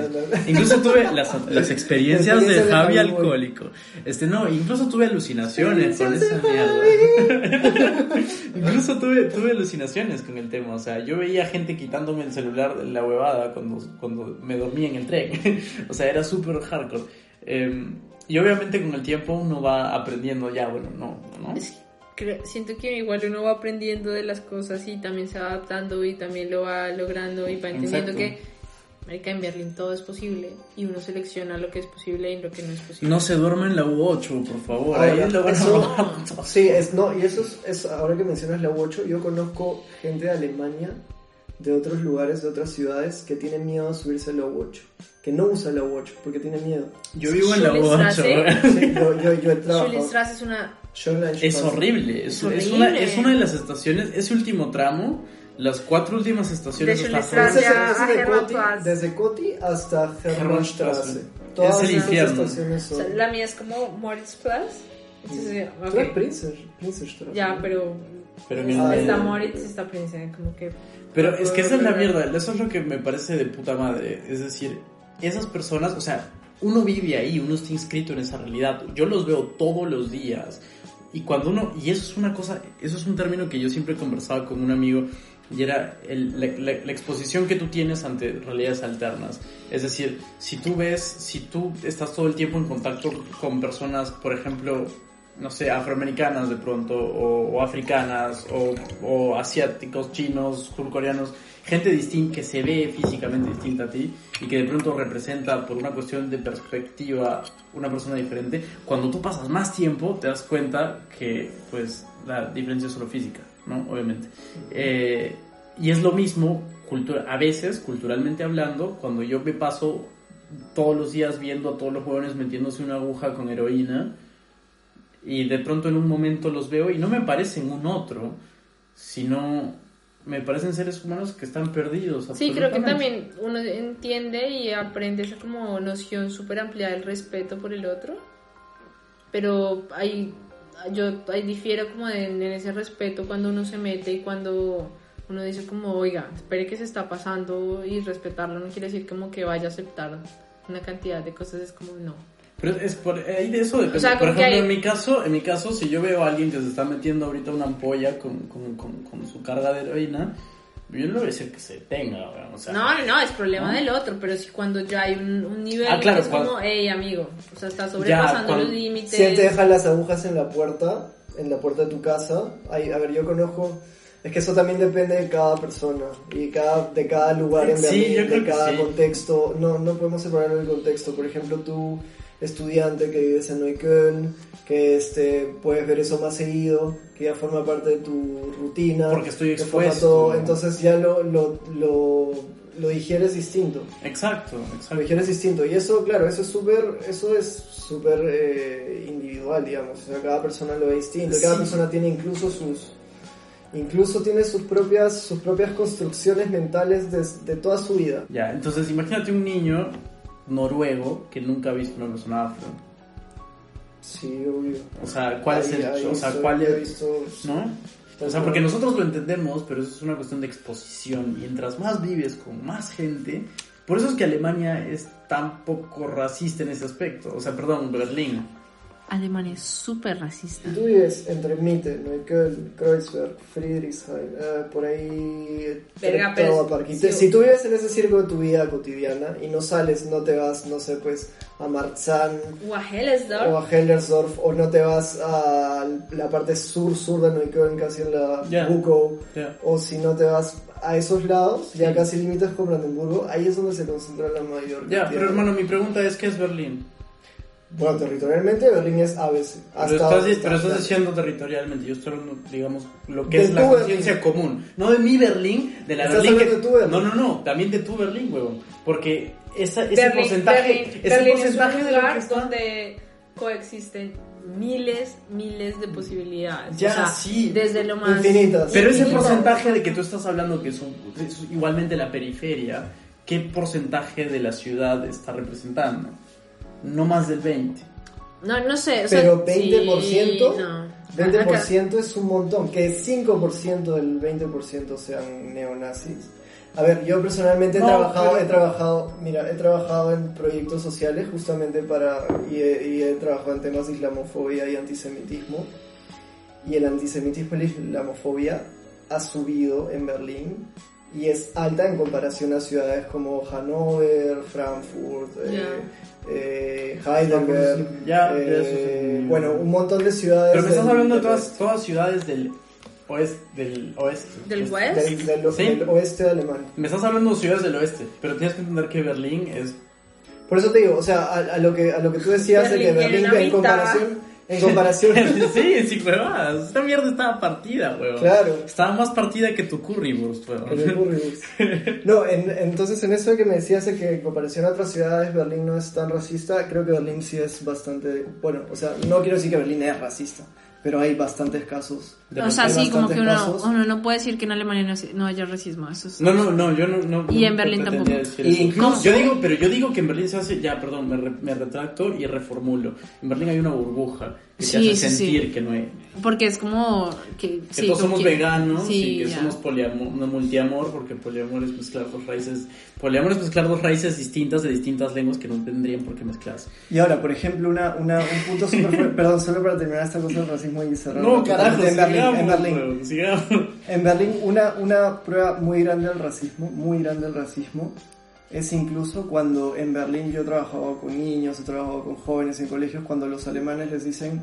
Incluso tuve las, *laughs* las experiencias de Javi alcohólico. Este, no, incluso tuve alucinaciones con esa mierda. *laughs* incluso tuve, tuve alucinaciones con el tema. O sea, yo veía gente quitándome el celular de la huevada cuando, cuando me dormía en el tren. *laughs* o sea, era súper hardcore. Eh, y obviamente con el tiempo uno va aprendiendo ya, bueno, no, ¿no? Es que creo- siento que igual uno va aprendiendo de las cosas y también se va adaptando y también lo va logrando y va entendiendo Exacto. que marica, en Berlín todo es posible y uno selecciona lo que es posible y lo que no es posible. No se duerma en la U8, por favor. Ahora, Ahí lo van a eso- matar. Sí, es, no, y eso es, es- ahora que mencionas la U8, yo conozco gente de Alemania, de otros lugares, de otras ciudades, que tienen miedo a subirse a la U8, que no usa la U8 porque tiene miedo. Yo vivo en la Schulstrasse. U8. Sí, yo, yo, yo he trabajado. Es una... Es horrible. Es, Es es una, es una de las estaciones, ese último tramo, las cuatro últimas estaciones De hasta Schulstrasse. Ese es, afuera. ese es de a Coti, desde Coti hasta Hermannstraße. Todas Es el infierno. estaciones o son... sea, la mía es como Moritzplatz. Entonces, ok. Tú eres Princes. Ya, pero... Pero Ah, el- está Moritz, está Prince, como que... Pero es que esa es la mierda, eso es lo que me parece de puta madre. Es decir, esas personas, o sea, uno vive ahí, uno está inscrito en esa realidad. Yo los veo todos los días. Y cuando uno, y eso es una cosa, eso es un término que yo siempre conversaba con un amigo, y era el- la, la- la exposición que tú tienes ante realidades alternas. Es decir, si tú ves, si tú estás todo el tiempo en contacto con personas, por ejemplo, no sé, afroamericanas de pronto, o, o africanas, o, o asiáticos, chinos, surcoreanos, gente distinta que se ve físicamente distinta a ti y que de pronto representa por una cuestión de perspectiva una persona diferente, cuando tú pasas más tiempo te das cuenta que pues la diferencia es solo física, ¿no? Obviamente. Eh, y es lo mismo, a veces, culturalmente hablando, cuando yo me paso todos los días viendo a todos los jóvenes metiéndose una aguja con heroína, y de pronto en un momento los veo y no me parecen un otro, sino me parecen seres humanos que están perdidos. Sí, creo que también uno entiende y aprende esa como noción súper amplia del respeto por el otro, pero hay, yo ahí difiero como de- en ese respeto cuando uno se mete y cuando uno dice como, oiga, espere que se está pasando y respetarlo no quiere decir como que vaya a aceptar una cantidad de cosas, es como no. Pero es por ahí de eso depende. O sea, por ejemplo, hay- en mi caso, en mi caso, si yo veo a alguien que se está metiendo ahorita una ampolla con, con, con, con su carga de heroína, yo no voy a decir que se weón, o sea, No, no, no, es problema ¿no? del otro, pero si cuando ya hay un, un nivel Ah, claro, que es cuando- como, hey amigo, o sea, está sobrepasando cuando- los límites. Si él te deja las agujas en la puerta, en la puerta de tu casa, hay, a ver, yo conozco, es que eso también depende de cada persona y cada, de cada lugar en Sí, Berlín, yo creo de que cada sí. contexto. No, no podemos separarlo del contexto. Por ejemplo, tú, estudiante que vives en Neukölln, que este, puedes ver eso más seguido, que ya forma parte de tu rutina. Porque estoy expuesto. todo, entonces ya lo, lo, lo, lo digieres distinto. Exacto, Lo exacto. digieres distinto. Y eso, claro, eso es súper, eso es súper eh, individual, digamos. O sea, cada persona lo ve distinto. y Cada Sí. persona tiene incluso sus, incluso tiene sus propias, sus propias construcciones mentales de, de toda su vida. Ya, entonces imagínate un niño noruego que nunca ha visto una persona afro. Sí, obvio. O sea, ¿cuál es el, ahí o sea, cuál es, visto- ¿no? O sea, porque nosotros lo entendemos, pero eso es una cuestión de exposición. Mientras más vives con más gente, por eso es que Alemania es tan poco racista en ese aspecto. O sea, perdón, Berlín. Alemania es súper racista. Si tú vives entre Mitte, Neukölln, Kreuzberg, Friedrichshain, eh, por ahí... Verga, pero- sí, o- si tú vives en ese círculo de tu vida cotidiana y no sales, no te vas, no sé, pues a Marzahn O a o Hellesdorf. a Hellersdorf o no te vas a la parte sur-sur de Neukölln, casi en la Ya. Bukow, Ya. o si no te vas a esos lados, ya Sí. casi limitas con Brandenburgo, ahí es donde se concentra la mayor Ya, cantidad. pero hermano, mi pregunta es, ¿qué es Berlín? Bueno, territorialmente Berlín es ABC. Pero hasta estás, donde pero está. estás diciendo territorialmente, yo estoy hablando, digamos, lo que De es la conciencia común. No de mi Berlín, de la Estás Berlín que... de tu Berlín. No, no, no, también de tu Berlín, huevón. Porque esa, ese Berlín, porcentaje, Berlín, ese Berlín porcentaje es un de lugar está... donde coexisten miles, miles de posibilidades. Ya, o sea, sí. Desde lo más... Infinitas. Pero ese porcentaje de que tú estás hablando que es, un- es igualmente la periferia, ¿qué porcentaje de la ciudad está representando? No más del 20. No, no sé. O sea, Pero sí, 20%, no. 20% es un montón. Que 5% del 20% sean neonazis. A ver, yo personalmente he No, trabajado, pero- he trabajado, mira, he trabajado en proyectos sociales justamente para, y he, y he trabajado en temas de islamofobia y antisemitismo. Y el antisemitismo y la islamofobia ha subido en Berlín y es alta en comparación a ciudades como Hannover, Frankfurt, eh, eh, Heidelberg, Ya, eh, ya, eso sí. bueno, un montón de ciudades. Pero me estás del- hablando de todas, ciudades del oeste. Del oeste. ¿Del Este- West? Del, del- Sí. del oeste de Alemania. Me estás hablando de ciudades del oeste, pero tienes que entender que Berlín es... Por eso te digo, o sea, a, a lo que a lo que tú decías de que Berlín en mitad. comparación en comparación *laughs* sí, sí, huevadas. Esta mierda estaba partida, huevón. Claro. Estaba más partida que tu currywurst, huevón. currywurst. No, en- entonces en eso que me decías de que en comparación a otras ciudades Berlín no es tan racista, creo que Berlín sí es bastante, bueno, o sea, no quiero decir que Berlín es racista, pero hay bastantes casos. De O sea, sí, como que uno, no puede decir que en Alemania no, no haya racismo. Eso es- No, no, no, yo no. no Y en Berlín tampoco. Y incluso- Yo digo, pero yo digo que en Berlín se hace. Ya, perdón, me, re- me retracto y reformulo. En Berlín hay una burbuja que Sí, te hace sí, sí. sentir que no hay. Porque es como que, Que sí, todos somos que- veganos sí, y que ya. somos poliamor, no multiamor, porque poliamor es mezclar dos raíces. Poliamor es mezclar dos raíces distintas de distintas lenguas que no tendrían por qué mezclarse. Y ahora, por ejemplo, una, una, un punto súper *laughs* perdón, solo para terminar esta cosa del racismo y cerrar. No, carajo, en Berlín, sigamos, en Berlín. sigamos. En Berlín, una, una prueba muy grande del racismo, muy grande del racismo, es incluso cuando en Berlín yo he trabajado con niños, he trabajado con jóvenes en colegios, cuando los alemanes les dicen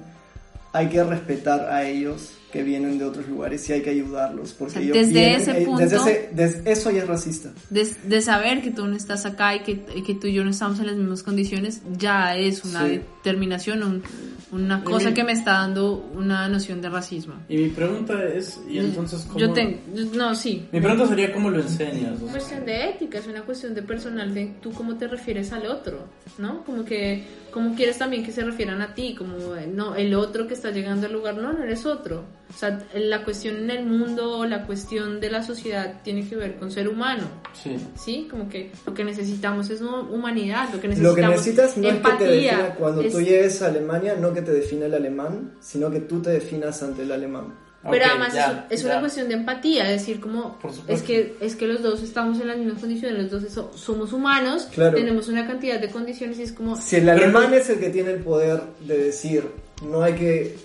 hay que respetar a ellos que vienen de otros lugares y hay que ayudarlos. Porque O sea, ellos desde vienen- ese eh, punto- desde ese- desde- eso ya es racista. de, de saber que tú no estás acá y que, tú y yo no estamos en las mismas condiciones, ya es una Sí. determinación, un- una cosa mi- que me está dando una noción de racismo. Y mi pregunta es, ¿y entonces cómo? Yo tengo, no, sí. Mi pregunta sería, ¿cómo lo enseñas? Es una cuestión de ética, es una cuestión de personal, de tú cómo te refieres al otro, ¿no? Como que, cómo quieres también que se refieran a ti, como, eh, no, el otro que está llegando al lugar, no, no eres otro. O sea, la cuestión en el mundo, la cuestión de la sociedad tiene que ver con ser humano, sí. ¿sí? Como que lo que necesitamos es hu- humanidad, lo que Lo necesitamos que necesitas no es que te empatía, defina, cuando es- tú llegues a Alemania, no que te defina el alemán, sino que tú te definas ante el alemán. Pero Ok, además ya, es, es una cuestión de empatía, es decir, como es que es que los dos estamos en las mismas condiciones, los dos eso- somos humanos, Claro. tenemos una cantidad de condiciones y es como Si el alemán es el que tiene el poder de decir no hay que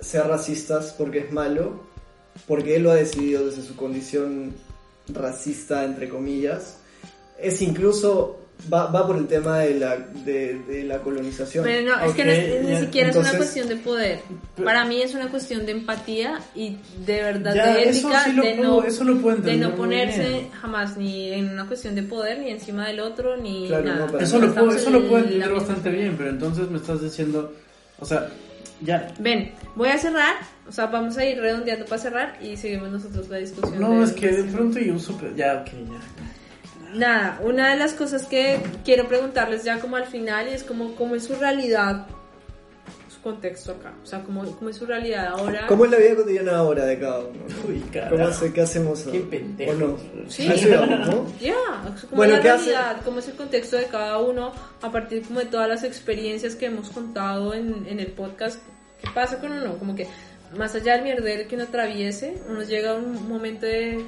ser racistas porque es malo, porque él lo ha decidido desde su condición racista, entre comillas, es incluso, va, va por el tema de la, de, de la colonización. Pero no, es que no Ok, es- ni siquiera es una cuestión de poder. Para mí es una cuestión de empatía y de verdad Ya, de eso ética, sí lo de, puedo- no, eso lo puedo de no ponerse bien. jamás ni en una cuestión de poder, ni encima del otro, ni Claro, nada. no, Eso lo puedo, eso lo puedo entender bastante bien, pero entonces me estás diciendo, o sea, ya, Ven, voy a cerrar, o sea, vamos a ir redondeando para cerrar y seguimos nosotros la discusión. no, es que de pronto yo supe, ya, ok, ya. Nada, una de las cosas que quiero preguntarles ya como al final y es como cómo es su realidad, su contexto acá, o sea, cómo, cómo es su realidad ahora. ¿Cómo es la vida cotidiana ahora de cada uno? Uy, ¿Cómo carajo. hace, ¿Qué hacemos? Qué pendejo. ¿O no? Sí. ¿no? *laughs* Ya, cómo Bueno, es ¿qué la hace? realidad, cómo es el contexto de cada uno a partir como de todas las experiencias que hemos contado en, en el podcast. ¿Qué pasa con uno? Como que más allá del mierdero que uno atraviese, uno llega a un momento de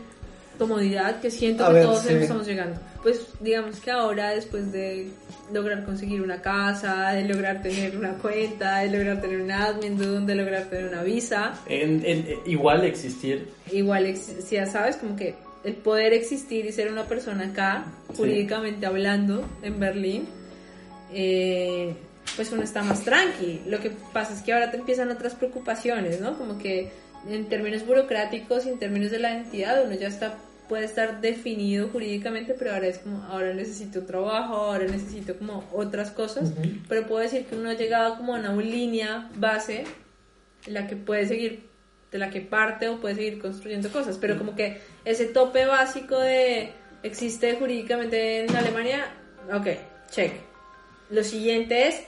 comodidad que siento A que ver, todos sí. estamos llegando. Pues digamos que ahora después de lograr conseguir una casa, de lograr tener una cuenta, de lograr tener un admin, de lograr tener una visa, En- en- igual existir, igual ex- si ya sabes como que el poder existir y ser una persona acá Sí. jurídicamente hablando en Berlín eh, pues uno está más tranqui lo que pasa es que ahora te empiezan otras preocupaciones no como que en términos burocráticos y en términos de la identidad uno ya está puede estar definido jurídicamente pero ahora es como ahora necesito trabajo ahora necesito como otras cosas. Pero puedo decir que uno ha llegado como a una línea base en la que puede seguir de la que parte o puede seguir construyendo cosas, pero como que ese tope básico de existe jurídicamente en Alemania, ok, check. Lo siguiente es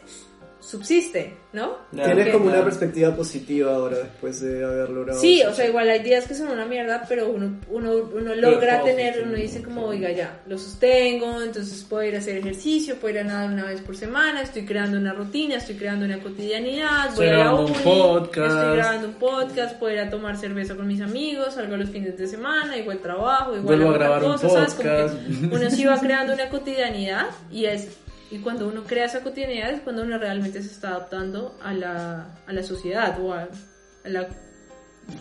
subsiste, ¿no? Tienes como una perspectiva positiva ahora después de haber logrado. Sí, eso. o sea, igual hay días que son una mierda, pero uno, uno, uno logra tener, uno dice como, oiga, ya, lo sostengo, entonces puedo ir a hacer ejercicio, puedo ir a nadar una vez por semana, estoy creando una rutina, estoy creando una cotidianidad, Estoy voy a la un podcast. estoy grabando un podcast, puedo ir a tomar cerveza con mis amigos, salgo los fines de semana, igual trabajo, igual Vuelvo a grabar otra un cosa, ¿sabes? Como que podcast. uno sí va creando una cotidianidad y es y cuando uno crea esa cotidianidad es cuando uno realmente se está adaptando a la, a la sociedad o a, a la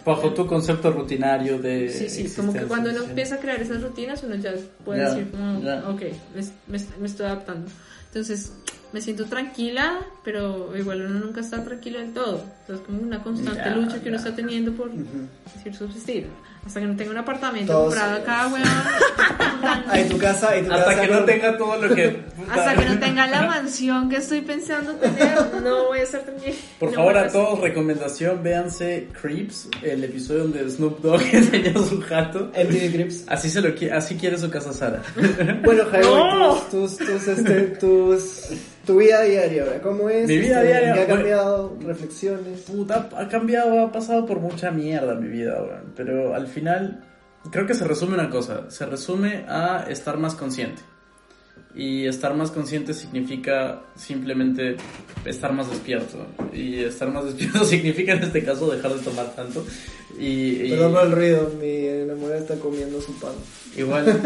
Bajo tu concepto rutinario de. Sí, sí, como que cuando uno empieza a crear esas rutinas, uno ya puede decir como, ya. ok, me, me- me estoy adaptando. Entonces, me siento tranquila, pero igual uno nunca está tranquilo del todo. Entonces, como una constante lucha que uno está teniendo por Ujú. decir subsistir. Hasta que no tenga un apartamento Todos- comprado acá, weón. *laughs* Tu casa, tu Hasta casa. que no tenga todo lo que. Hasta que no tenga la mansión que estoy pensando tener, no voy a estar tranquila. Por No favor, a todos, recomendación, véanse Creeps, el episodio donde Snoop Dogg *laughs* enseña su gato. MTV Crips. Así se lo qui- así quiere su casa Sara. *laughs* Bueno, Jairo, ¡No! tus, tus, tus, este, tus, tu vida diaria, ¿cómo es? Mi vida Este, diaria, ¿Qué ha bueno. cambiado? Reflexiones. Puta, ha cambiado, ha pasado por mucha mierda mi vida, weón. Pero al final, creo que se resume una cosa. Se resume a estar más consciente. Y estar más consciente significa simplemente estar más despierto. Y estar más despierto *laughs* significa en este caso dejar de tomar tanto. Y, y Perdón por el ruido, mi enamorada está comiendo su pan. igual...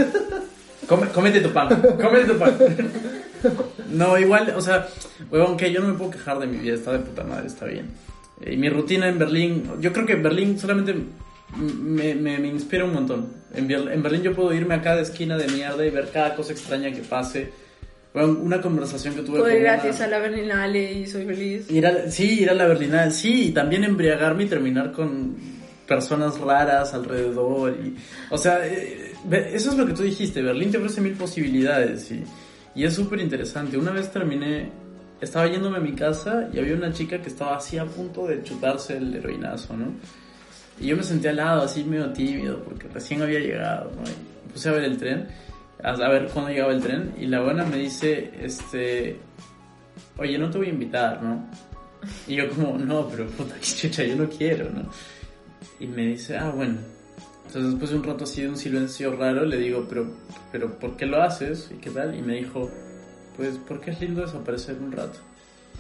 Come- cómete tu pan, cómete tu pan. No, igual, o sea, huevón, que yo no me puedo quejar de mi vida, está de puta madre, está bien. Y mi rutina en Berlín, yo creo que Berlín solamente me, me, me inspira un montón. En, en Berlín yo puedo irme a cada esquina de mierda y ver cada cosa extraña que pase. Huevón, una conversación que tuve con ir una- a la Berlinale y soy feliz. Ir a, sí, ir a la Berlinale, sí, y también embriagarme y terminar con personas raras alrededor. Y, o sea, eh, eso es lo que tú dijiste, Berlín te ofrece mil posibilidades y, y es súper interesante. Una vez terminé, estaba yéndome a mi casa y había una chica que estaba así a punto de chutarse el heroinazo, ¿no? Y yo me senté al lado, así medio tímido, porque recién había llegado, ¿no? Y puse a ver el tren, a a ver cuándo llegaba el tren, y la buena me dice, este, oye, no te voy a invitar, ¿no? Y yo como, no, pero puta, *laughs* qué chucha, yo no quiero, ¿no? Y me dice, ah, bueno. Entonces después de un rato así de un silencio raro, le digo, pero, pero ¿por qué lo haces? ¿Y qué tal? Y me dijo, pues porque es lindo desaparecer un rato.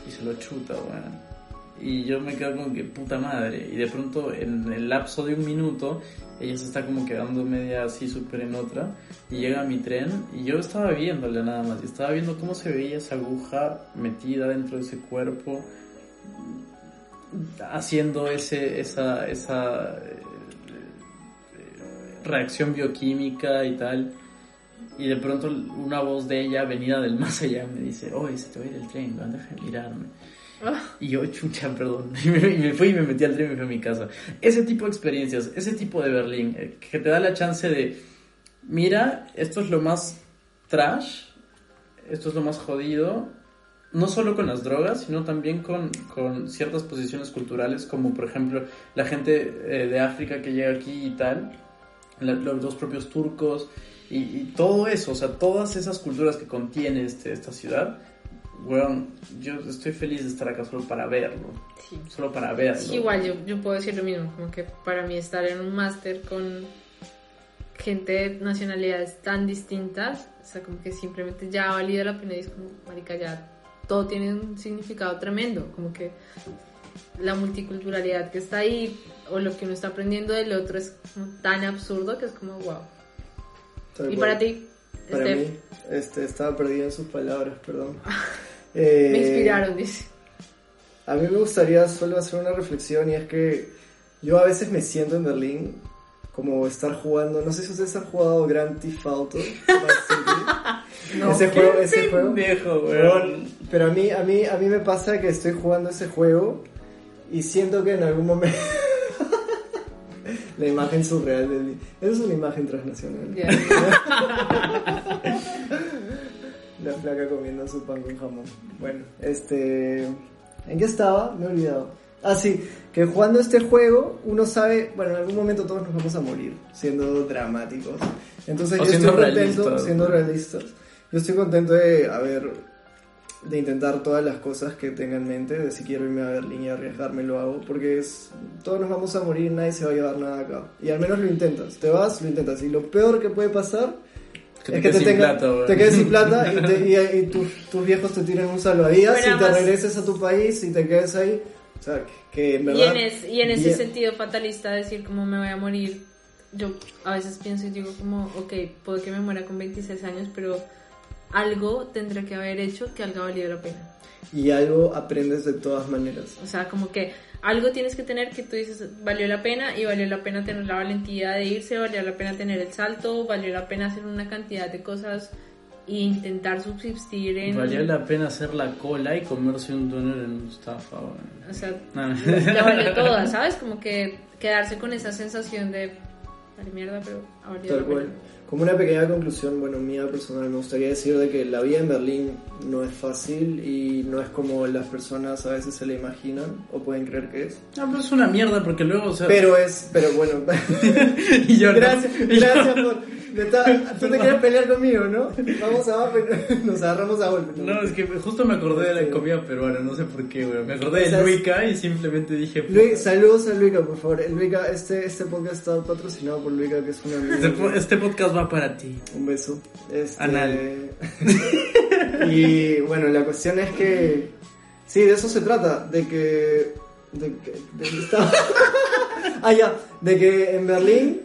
Y se lo chuta, bueno. Y yo me quedo como que puta madre. Y de pronto en el lapso de un minuto, ella se está como quedando media así súper en otra. Y llega mi tren y yo estaba viéndole nada más. Y estaba viendo cómo se veía esa aguja metida dentro de ese cuerpo. Haciendo ese, esa, esa eh, reacción bioquímica y tal. Y de pronto una voz de ella venida del más allá me dice, oye, se te va a ir el tren, van a mirarme. Y yo, chucha, perdón. *laughs* Y me, y me fui y me metí al tren y me fui a mi casa. Ese tipo de experiencias, ese tipo de Berlín, eh, que te da la chance de, mira, esto es lo más trash, esto es lo más jodido, no solo con las drogas, sino también con, con ciertas posiciones culturales, como por ejemplo la gente eh, de África que llega aquí y tal, la- los, los propios turcos, y, y todo eso, o sea, todas esas culturas que contiene este, esta ciudad, weón, yo estoy feliz de estar acá solo para verlo, sí. solo para verlo. Sí, igual yo, yo puedo decir lo mismo, como que para mí estar en un máster con gente de nacionalidades tan distintas, o sea, como que simplemente ya ha valido la pena y es como, marica, ya todo tiene un significado tremendo, como que la multiculturalidad que está ahí o lo que uno está aprendiendo del otro es como tan absurdo que es como, wow. Tal Y cual. para ti, Para Steph, mí, este, estaba perdido en sus palabras, perdón. *laughs* Eh, me inspiraron, dice. A mí me gustaría solo hacer una reflexión y es que yo a veces me siento en Berlín como estar jugando, no sé si ustedes han jugado Grand Theft Auto. *laughs* No. ese juego, ese juego. Pendejo, weón. Weón, Pero a mí, a mí, a mí me pasa que estoy jugando ese juego y siento que en algún momento *laughs* la imagen surreal de Esa es una imagen transnacional. Ya. *laughs* La flaca comiendo su pan con jamón. Bueno, este. ¿En qué estaba? Me he olvidado. Ah, sí, que jugando este juego uno sabe, bueno, en algún momento todos nos vamos a morir, siendo dramáticos. Entonces O yo estoy contento, realistas. siendo realistas. Yo estoy contento de haber de intentar todas las cosas que tenga en mente, de si quiero irme a Berlín y arriesgarme lo hago, porque es, todos nos vamos a morir, nadie se va a llevar nada acá. Y al menos lo intentas, te vas, lo intentas. Y lo peor que puede pasar Que te es que quedes te, sin tenga- plata, te quedes sin plata y, te- *laughs* y- y tus, tus viejos te tiran un salvavidas Pero y te regreses a tu país y te quedes ahí. O sea, que, que en Y verdad... en, es- y en ese bien. sentido fatalista, decir como me voy a morir, yo a veces pienso y digo como, ok, puedo que me muera con 26 años, pero algo tendré que haber hecho que algo valió la pena. Y algo aprendes de todas maneras. O sea, como que algo tienes que tener que tú dices, valió la pena y valió la pena tener la valentía de irse, valió la pena tener el salto, valió la pena hacer una cantidad de cosas e intentar subsistir en... Valió la pena hacer la cola y comerse un doner en Mustafa, weón. O sea, Nah. la valió toda, *laughs* ¿sabes? Como que quedarse con esa sensación de, vale mierda, pero Tal cual. Como una pequeña conclusión, bueno, mía personal, me gustaría decir de que la vida en Berlín no es fácil y no es como las personas a veces se la imaginan o pueden creer que es. No, pero es una mierda porque luego, o sea... Pero es, pero bueno, *laughs* y yo no. gracias, gracias por... tú te quieres pelear conmigo, ¿no? Vamos y *laughs* nos agarramos a golpe. No, es que justo me acordé de la comida peruana, no sé por qué, güey. Me acordé de Luica y simplemente dije... Luis, saludos a Luica, por favor. Luica, este, este podcast está patrocinado por Luica, que es una amiga. Este, este podcast va para ti. Un beso. Este... Anal. *laughs* y bueno, la cuestión es que. Sí, de eso se trata. De que. De que. de que está- *laughs* ah, ya. De que en Berlín.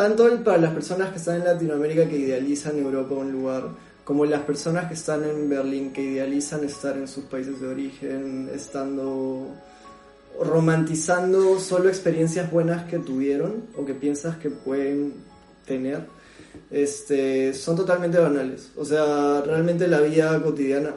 Tanto para las personas que están en Latinoamérica que idealizan Europa un lugar, como las personas que están en Berlín que idealizan estar en sus países de origen, estando romantizando solo experiencias buenas que tuvieron o que piensas que pueden tener, este, son totalmente banales. O sea, realmente la vida cotidiana.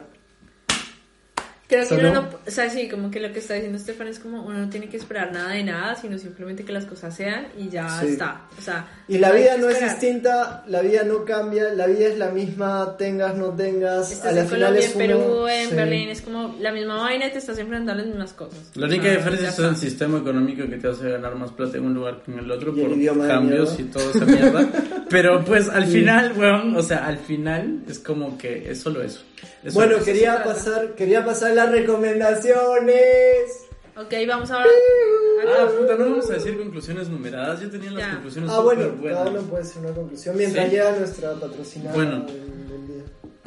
Creo que uno no, o sea, sí, como que lo que está diciendo Estefan es como uno no tiene que esperar nada de nada, sino simplemente que las cosas sean y ya Sí. está. O sea, Y la vida no es distinta, la vida no cambia, la vida es la misma, tengas, no tengas. Estás a la en final Colombia, es en Perú, uno- en sí. Berlín, es como la misma vaina y te estás enfrentando a las mismas cosas. La única sea, diferencia es el sistema económico que te hace ganar más plata en un lugar que en el otro Y el por de cambios y toda esa mierda. *laughs* Pero pues al final, weón, o sea, al final es como que es solo eso. Es Bueno, solo quería pasar, quería pasar las recomendaciones. Ok, vamos ahora. Ah, puta, no vamos a decir conclusiones numeradas. Yo tenía las Ya. conclusiones Ah, bueno, superbuenas. cada uno puede decir una conclusión mientras Sí. llega nuestra patrocinada Bueno. del, del día.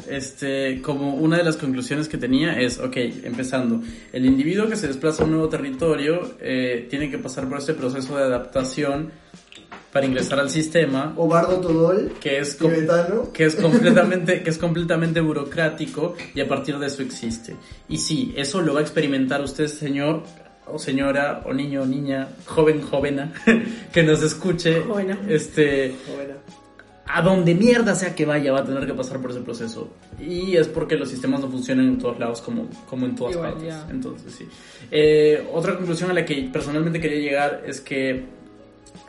Este, como una de las conclusiones que tenía es, ok, empezando, el individuo que se desplaza a un nuevo territorio eh, tiene que pasar por este proceso de adaptación para ingresar al sistema, O Bardo Todol, que es, tibetano. que es completamente, que es completamente burocrático y a partir de eso existe. Y sí, eso lo va a experimentar usted, señor o señora o niño o niña, joven, jovena, *laughs* que nos escuche, Jovena. este, Buena. a donde mierda sea que vaya va a tener que pasar por ese proceso. Y es porque los sistemas no funcionan en todos lados como, como en todas Igual, partes. ya. Entonces, sí. Eh, otra conclusión a la que personalmente quería llegar es que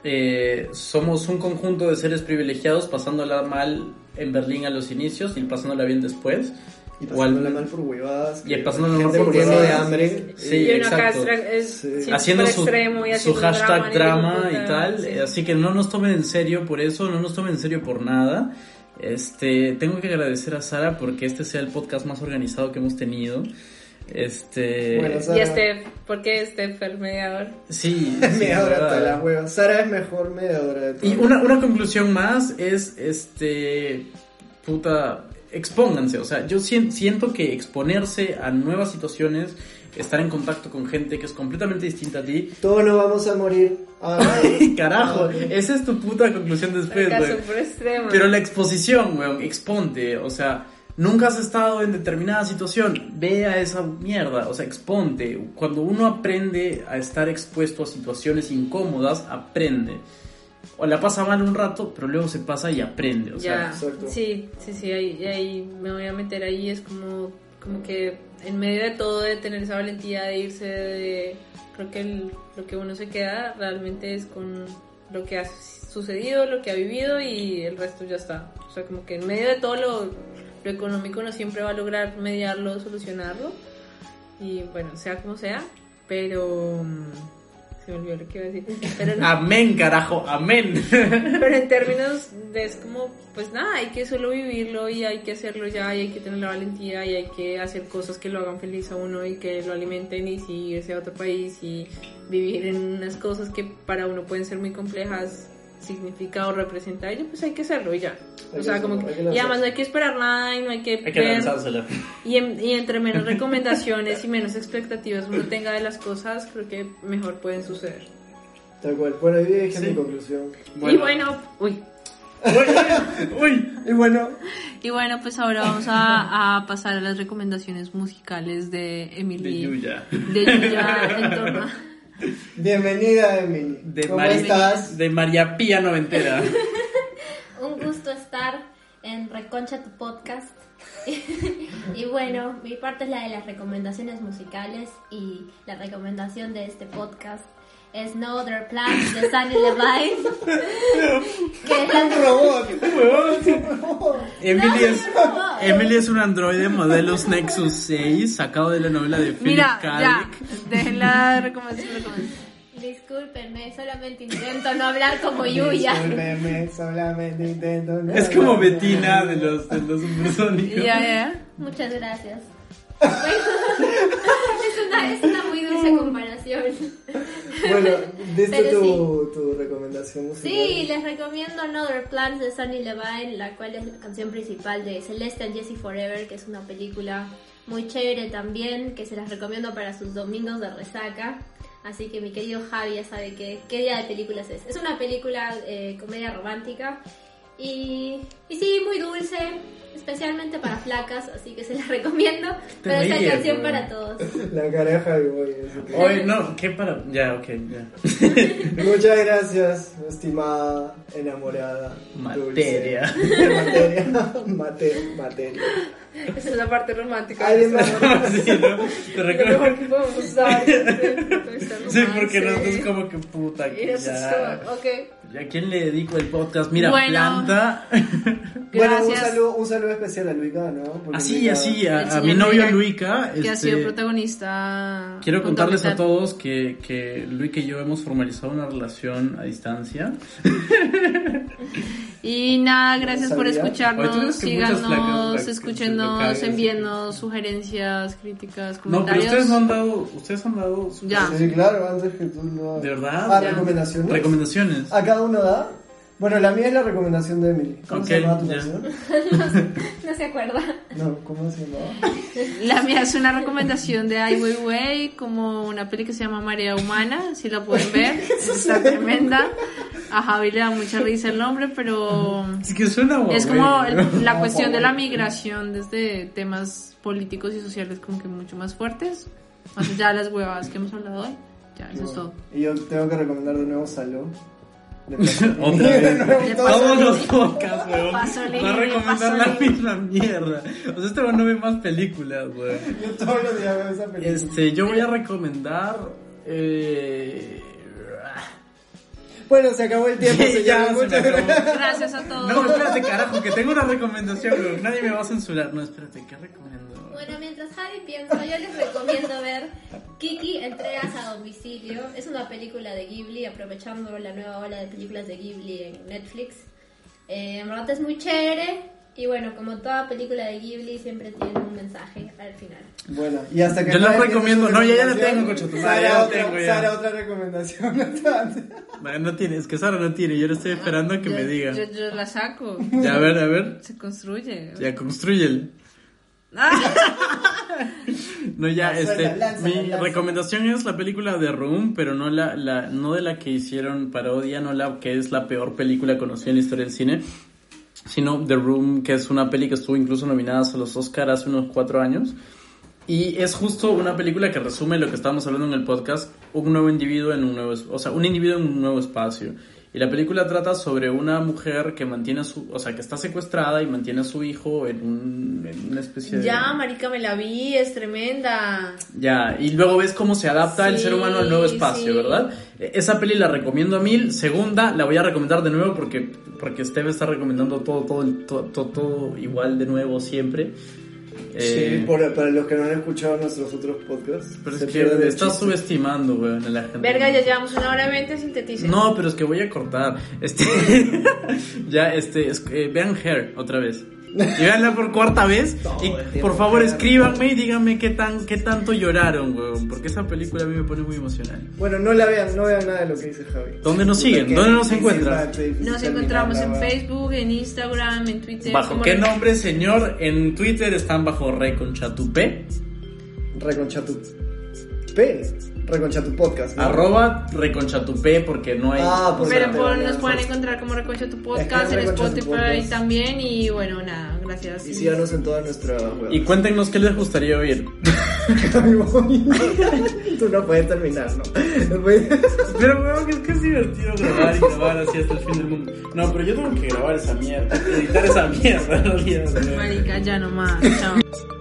eh, somos un conjunto de seres privilegiados pasándola mal en Berlín a los inicios y pasándola bien después. Y O al- pasándola mal por huevadas. Y pasándola mal por muriendo de huevadas. hambre. Sí, y exacto. es, es Sí. siempre haciendo su, extremo y su haciendo hashtag drama y tal. sí. Así que no nos tomen en serio por eso, no nos tomen en serio por nada. Este, tengo que agradecer a Sara porque este sea el podcast más organizado que hemos tenido. Este, Bueno, Sara- Y este, ¿por qué fue el mediador? sí, sí, *laughs* Mediadora hasta la hueva. Sara es mejor mediadora de todo. Y una, una conclusión más es, este, puta, expónganse. O sea, yo sien- siento que exponerse a nuevas situaciones, estar en contacto con gente que es completamente distinta a ti, Todos nos vamos a morir. *laughs* Ah, Carajo, esa es tu puta conclusión después, güey. súper extremo. Pero la exposición, weón, exponte, o sea, nunca has estado en determinada situación, ve a esa mierda, o sea, exponte. Cuando uno aprende a estar expuesto a situaciones incómodas, aprende. O la pasa mal un rato, pero luego se pasa y aprende, o sea, ya, exacto. sí, sí, sí, ahí, ahí me voy a meter ahí, es como, como que en medio de todo, de tener esa valentía de irse, de, creo que el- lo que uno se queda realmente es con lo que ha sucedido, lo que ha vivido y el resto ya está. O sea, como que en medio de todo lo, lo económico uno siempre va a lograr mediarlo, solucionarlo y bueno, sea como sea, pero... mm, se me olvidó lo que iba a decir. Pero, no- Amén, carajo, amén. *laughs* pero en términos de es como, pues nada, hay que solo vivirlo y hay que hacerlo ya y hay que tener la valentía y hay que hacer cosas que lo hagan feliz a uno y que lo alimenten y si irse a otro país y vivir en unas cosas que para uno pueden ser muy complejas significa o representa ello, pues hay que hacerlo y ya. Hay O que sea, como que, y además no hay que esperar nada y no hay que, Hay que ver- y, en- y entre menos recomendaciones y menos expectativas uno tenga de las cosas, creo que mejor pueden suceder. Tal cual. Bueno, ahí dije Sí. mi conclusión. Y bueno, uy. Uy, *laughs* uy. Y bueno, Y bueno, pues ahora vamos a, a pasar a las recomendaciones musicales de De Emily. Yuya. De Yuya en torno a- bienvenida Emily. De, ¿Cómo Mari- estás? de María Pía Noventera. *laughs* Un gusto estar en Reconcha tu podcast. *laughs* y bueno, mi parte es la de las recomendaciones musicales y la recomendación de este podcast es No Other Plans de Sunny Levine. *laughs* que *laughs* es Un la robot. Emily es, no. Emily es un androide modelo Nexus 6 sacado de la novela de Philip Mira, K. ya, dejen la recomendación. recomendación. Discúlpenme, solamente intento no hablar como Yuya. Discúlpeme, solamente intento. no Es como. Betina de los, de los supersónicos. Ya, ya. Muchas gracias. Bueno, *laughs* es una, es una muy dulce comparación. Bueno, *laughs* ¿diste tu, tu recomendación musical? Sí, les recomiendo Another Plans de Sunny Levine, la cual es la canción principal de Celeste and Jesse Forever, que es una película muy chévere también, que se las recomiendo para sus domingos de resaca. Así que mi querido Javi ya sabe que, qué día de películas es. Es una película eh, comedia romántica y, y sí, muy dulce, especialmente para flacas, así que se las *laughs* recomiendo. Te Pero esta ríes, canción güey. para todos. *laughs* La careja de que- Oye, no, *laughs* ¿qué para...? Ya, ok, ya. Muchas gracias, estimada enamorada. Materia. dulce. Materia. Mate- materia. Esa es la parte romántica. Alguien más. este. Sí, ¿no? Te Lo recuerdo. mejor que podemos dar. Sí, porque nosotros como que puta, Y que eso es ya... como, ok. ¿A quién le dedico el podcast? Mira, Bueno. planta. *laughs* Bueno, un Gracias. saludo, un saludo especial a Luica, ¿no? Porque Así, Luica- así, a, mi novio Luica, que ha este, sido protagonista. Quiero contarles a todos que, que Luica y yo hemos formalizado una relación a distancia. Y nada, gracias por ¿Sabía? Oye, ¿tú escucharnos. Síganos, escúchenos, enviándonos sugerencias, críticas, No, pero comentarios. ustedes no han dado. Ustedes han dado. su- Ya. Sí, claro, antes que tú no. ¿De verdad? Ah, recomendaciones. Recomendaciones. ¿A cada uno da? Bueno, la mía es la recomendación de Emily. ¿Cómo Ok, se llamaba tu ya. canción? *laughs* No se acuerda. No, ¿cómo se llamaba? La mía es una recomendación de Ai Weiwei, como una peli que se llama Marea Humana, si la pueden ver, *laughs* está tremenda. A Javi le da mucha risa el nombre, pero Es que suena es guau, como el- la cuestión de la migración desde temas políticos y sociales como que mucho más fuertes, más allá de las huevadas que hemos hablado hoy. Ya, eso es todo. Y yo tengo que recomendar de nuevo Saló. *laughs* Otra vez. Todos los podcasts, weón. Va a recomendar la misma mierda. O sea, este weón no ve más películas, weón. Yo todos los días veo esa película. Este, yo voy a recomendar. Eh... Bueno, se acabó el tiempo, *laughs* Sí, ya, se gracias. Gracias a todos. No, espérate, carajo, que tengo una recomendación, weón. Nadie me va a censurar. No, espérate, ¿qué recomiendo? Bueno, mientras Javi piensa, yo les recomiendo ver Kiki Entregas a Domicilio. Es una película de Ghibli, aprovechando la nueva ola de películas de Ghibli en Netflix. Eh, en verdad es muy chévere. Y bueno, como toda película de Ghibli, siempre tiene un mensaje al final. Bueno, y hasta que Yo les recomiendo- no, ya- ya la tengo, madre, Sara otra, tengo ya. Sara, otra recomendación. No, no tiene, es que Sara no tiene. Yo le estoy esperando a que Yo- me diga. Yo, yo la saco. Ya, a ver, a ver. Se construye. Ya, construye No, ya, este, mi recomendación es la película de Room, pero no la, la, no de la que hicieron parodia, no la que es la peor película conocida en la historia del cine, sino The Room, que es una peli que estuvo incluso nominada a los Oscar hace unos cuatro años. Y es justo una película que resume lo que estábamos hablando en el podcast, un nuevo individuo en un nuevo, o sea, un individuo en un nuevo espacio. Y la película trata sobre una mujer que mantiene su, o sea, que está secuestrada y mantiene a su hijo en, un, en una especie de... Ya, marica, me la vi, es tremenda. Ya, y luego ves cómo se adapta el ser humano al nuevo espacio, sí. ¿verdad? E- Esa peli la recomiendo a mil. Segunda, la voy a recomendar de nuevo porque, porque Steve está recomendando todo, todo, todo, todo igual de nuevo siempre. Eh, Sí, por- para los que no han escuchado nuestros otros podcasts. pero es se que estás chiste. subestimando, weón, a la gente. Verga, ya llevamos una hora veinte, sintetice. No, pero es que voy a cortar. Este, *laughs* ya, este, es- eh, vean Hair otra vez. Y por cuarta vez. Todo y por favor, escríbanme y díganme qué tan, qué tanto lloraron, weón. Porque esa película a mí me pone muy emocional. Bueno, no la vean, no vean nada de lo que dice Javi. ¿Dónde nos siguen? Porque ¿Dónde nos encuentran? Nos encontramos en. Facebook, en Instagram, en Twitter. ¿Bajo qué re- nombre, señor? En Twitter están bajo Reconchatupé. Reconcha tu P. Reconcha tu podcast. ¿no? Arroba Reconchatupé porque no hay. Ah, por Pero por- nos pueden pues. encontrar como Reconcha tu Es podcast, que en Spotify podcast. también. Y bueno, nada, gracias. Y síganos en toda nuestra web. Y cuéntenos qué les gustaría oír. *laughs* Tú no puedes terminar, ¿no? No puedes- Pero weón, es que es divertido grabar y grabar así hasta el fin del mundo. No, pero yo tengo que grabar esa mierda, editar esa mierda. *laughs* Marica, ya nomás. Chao.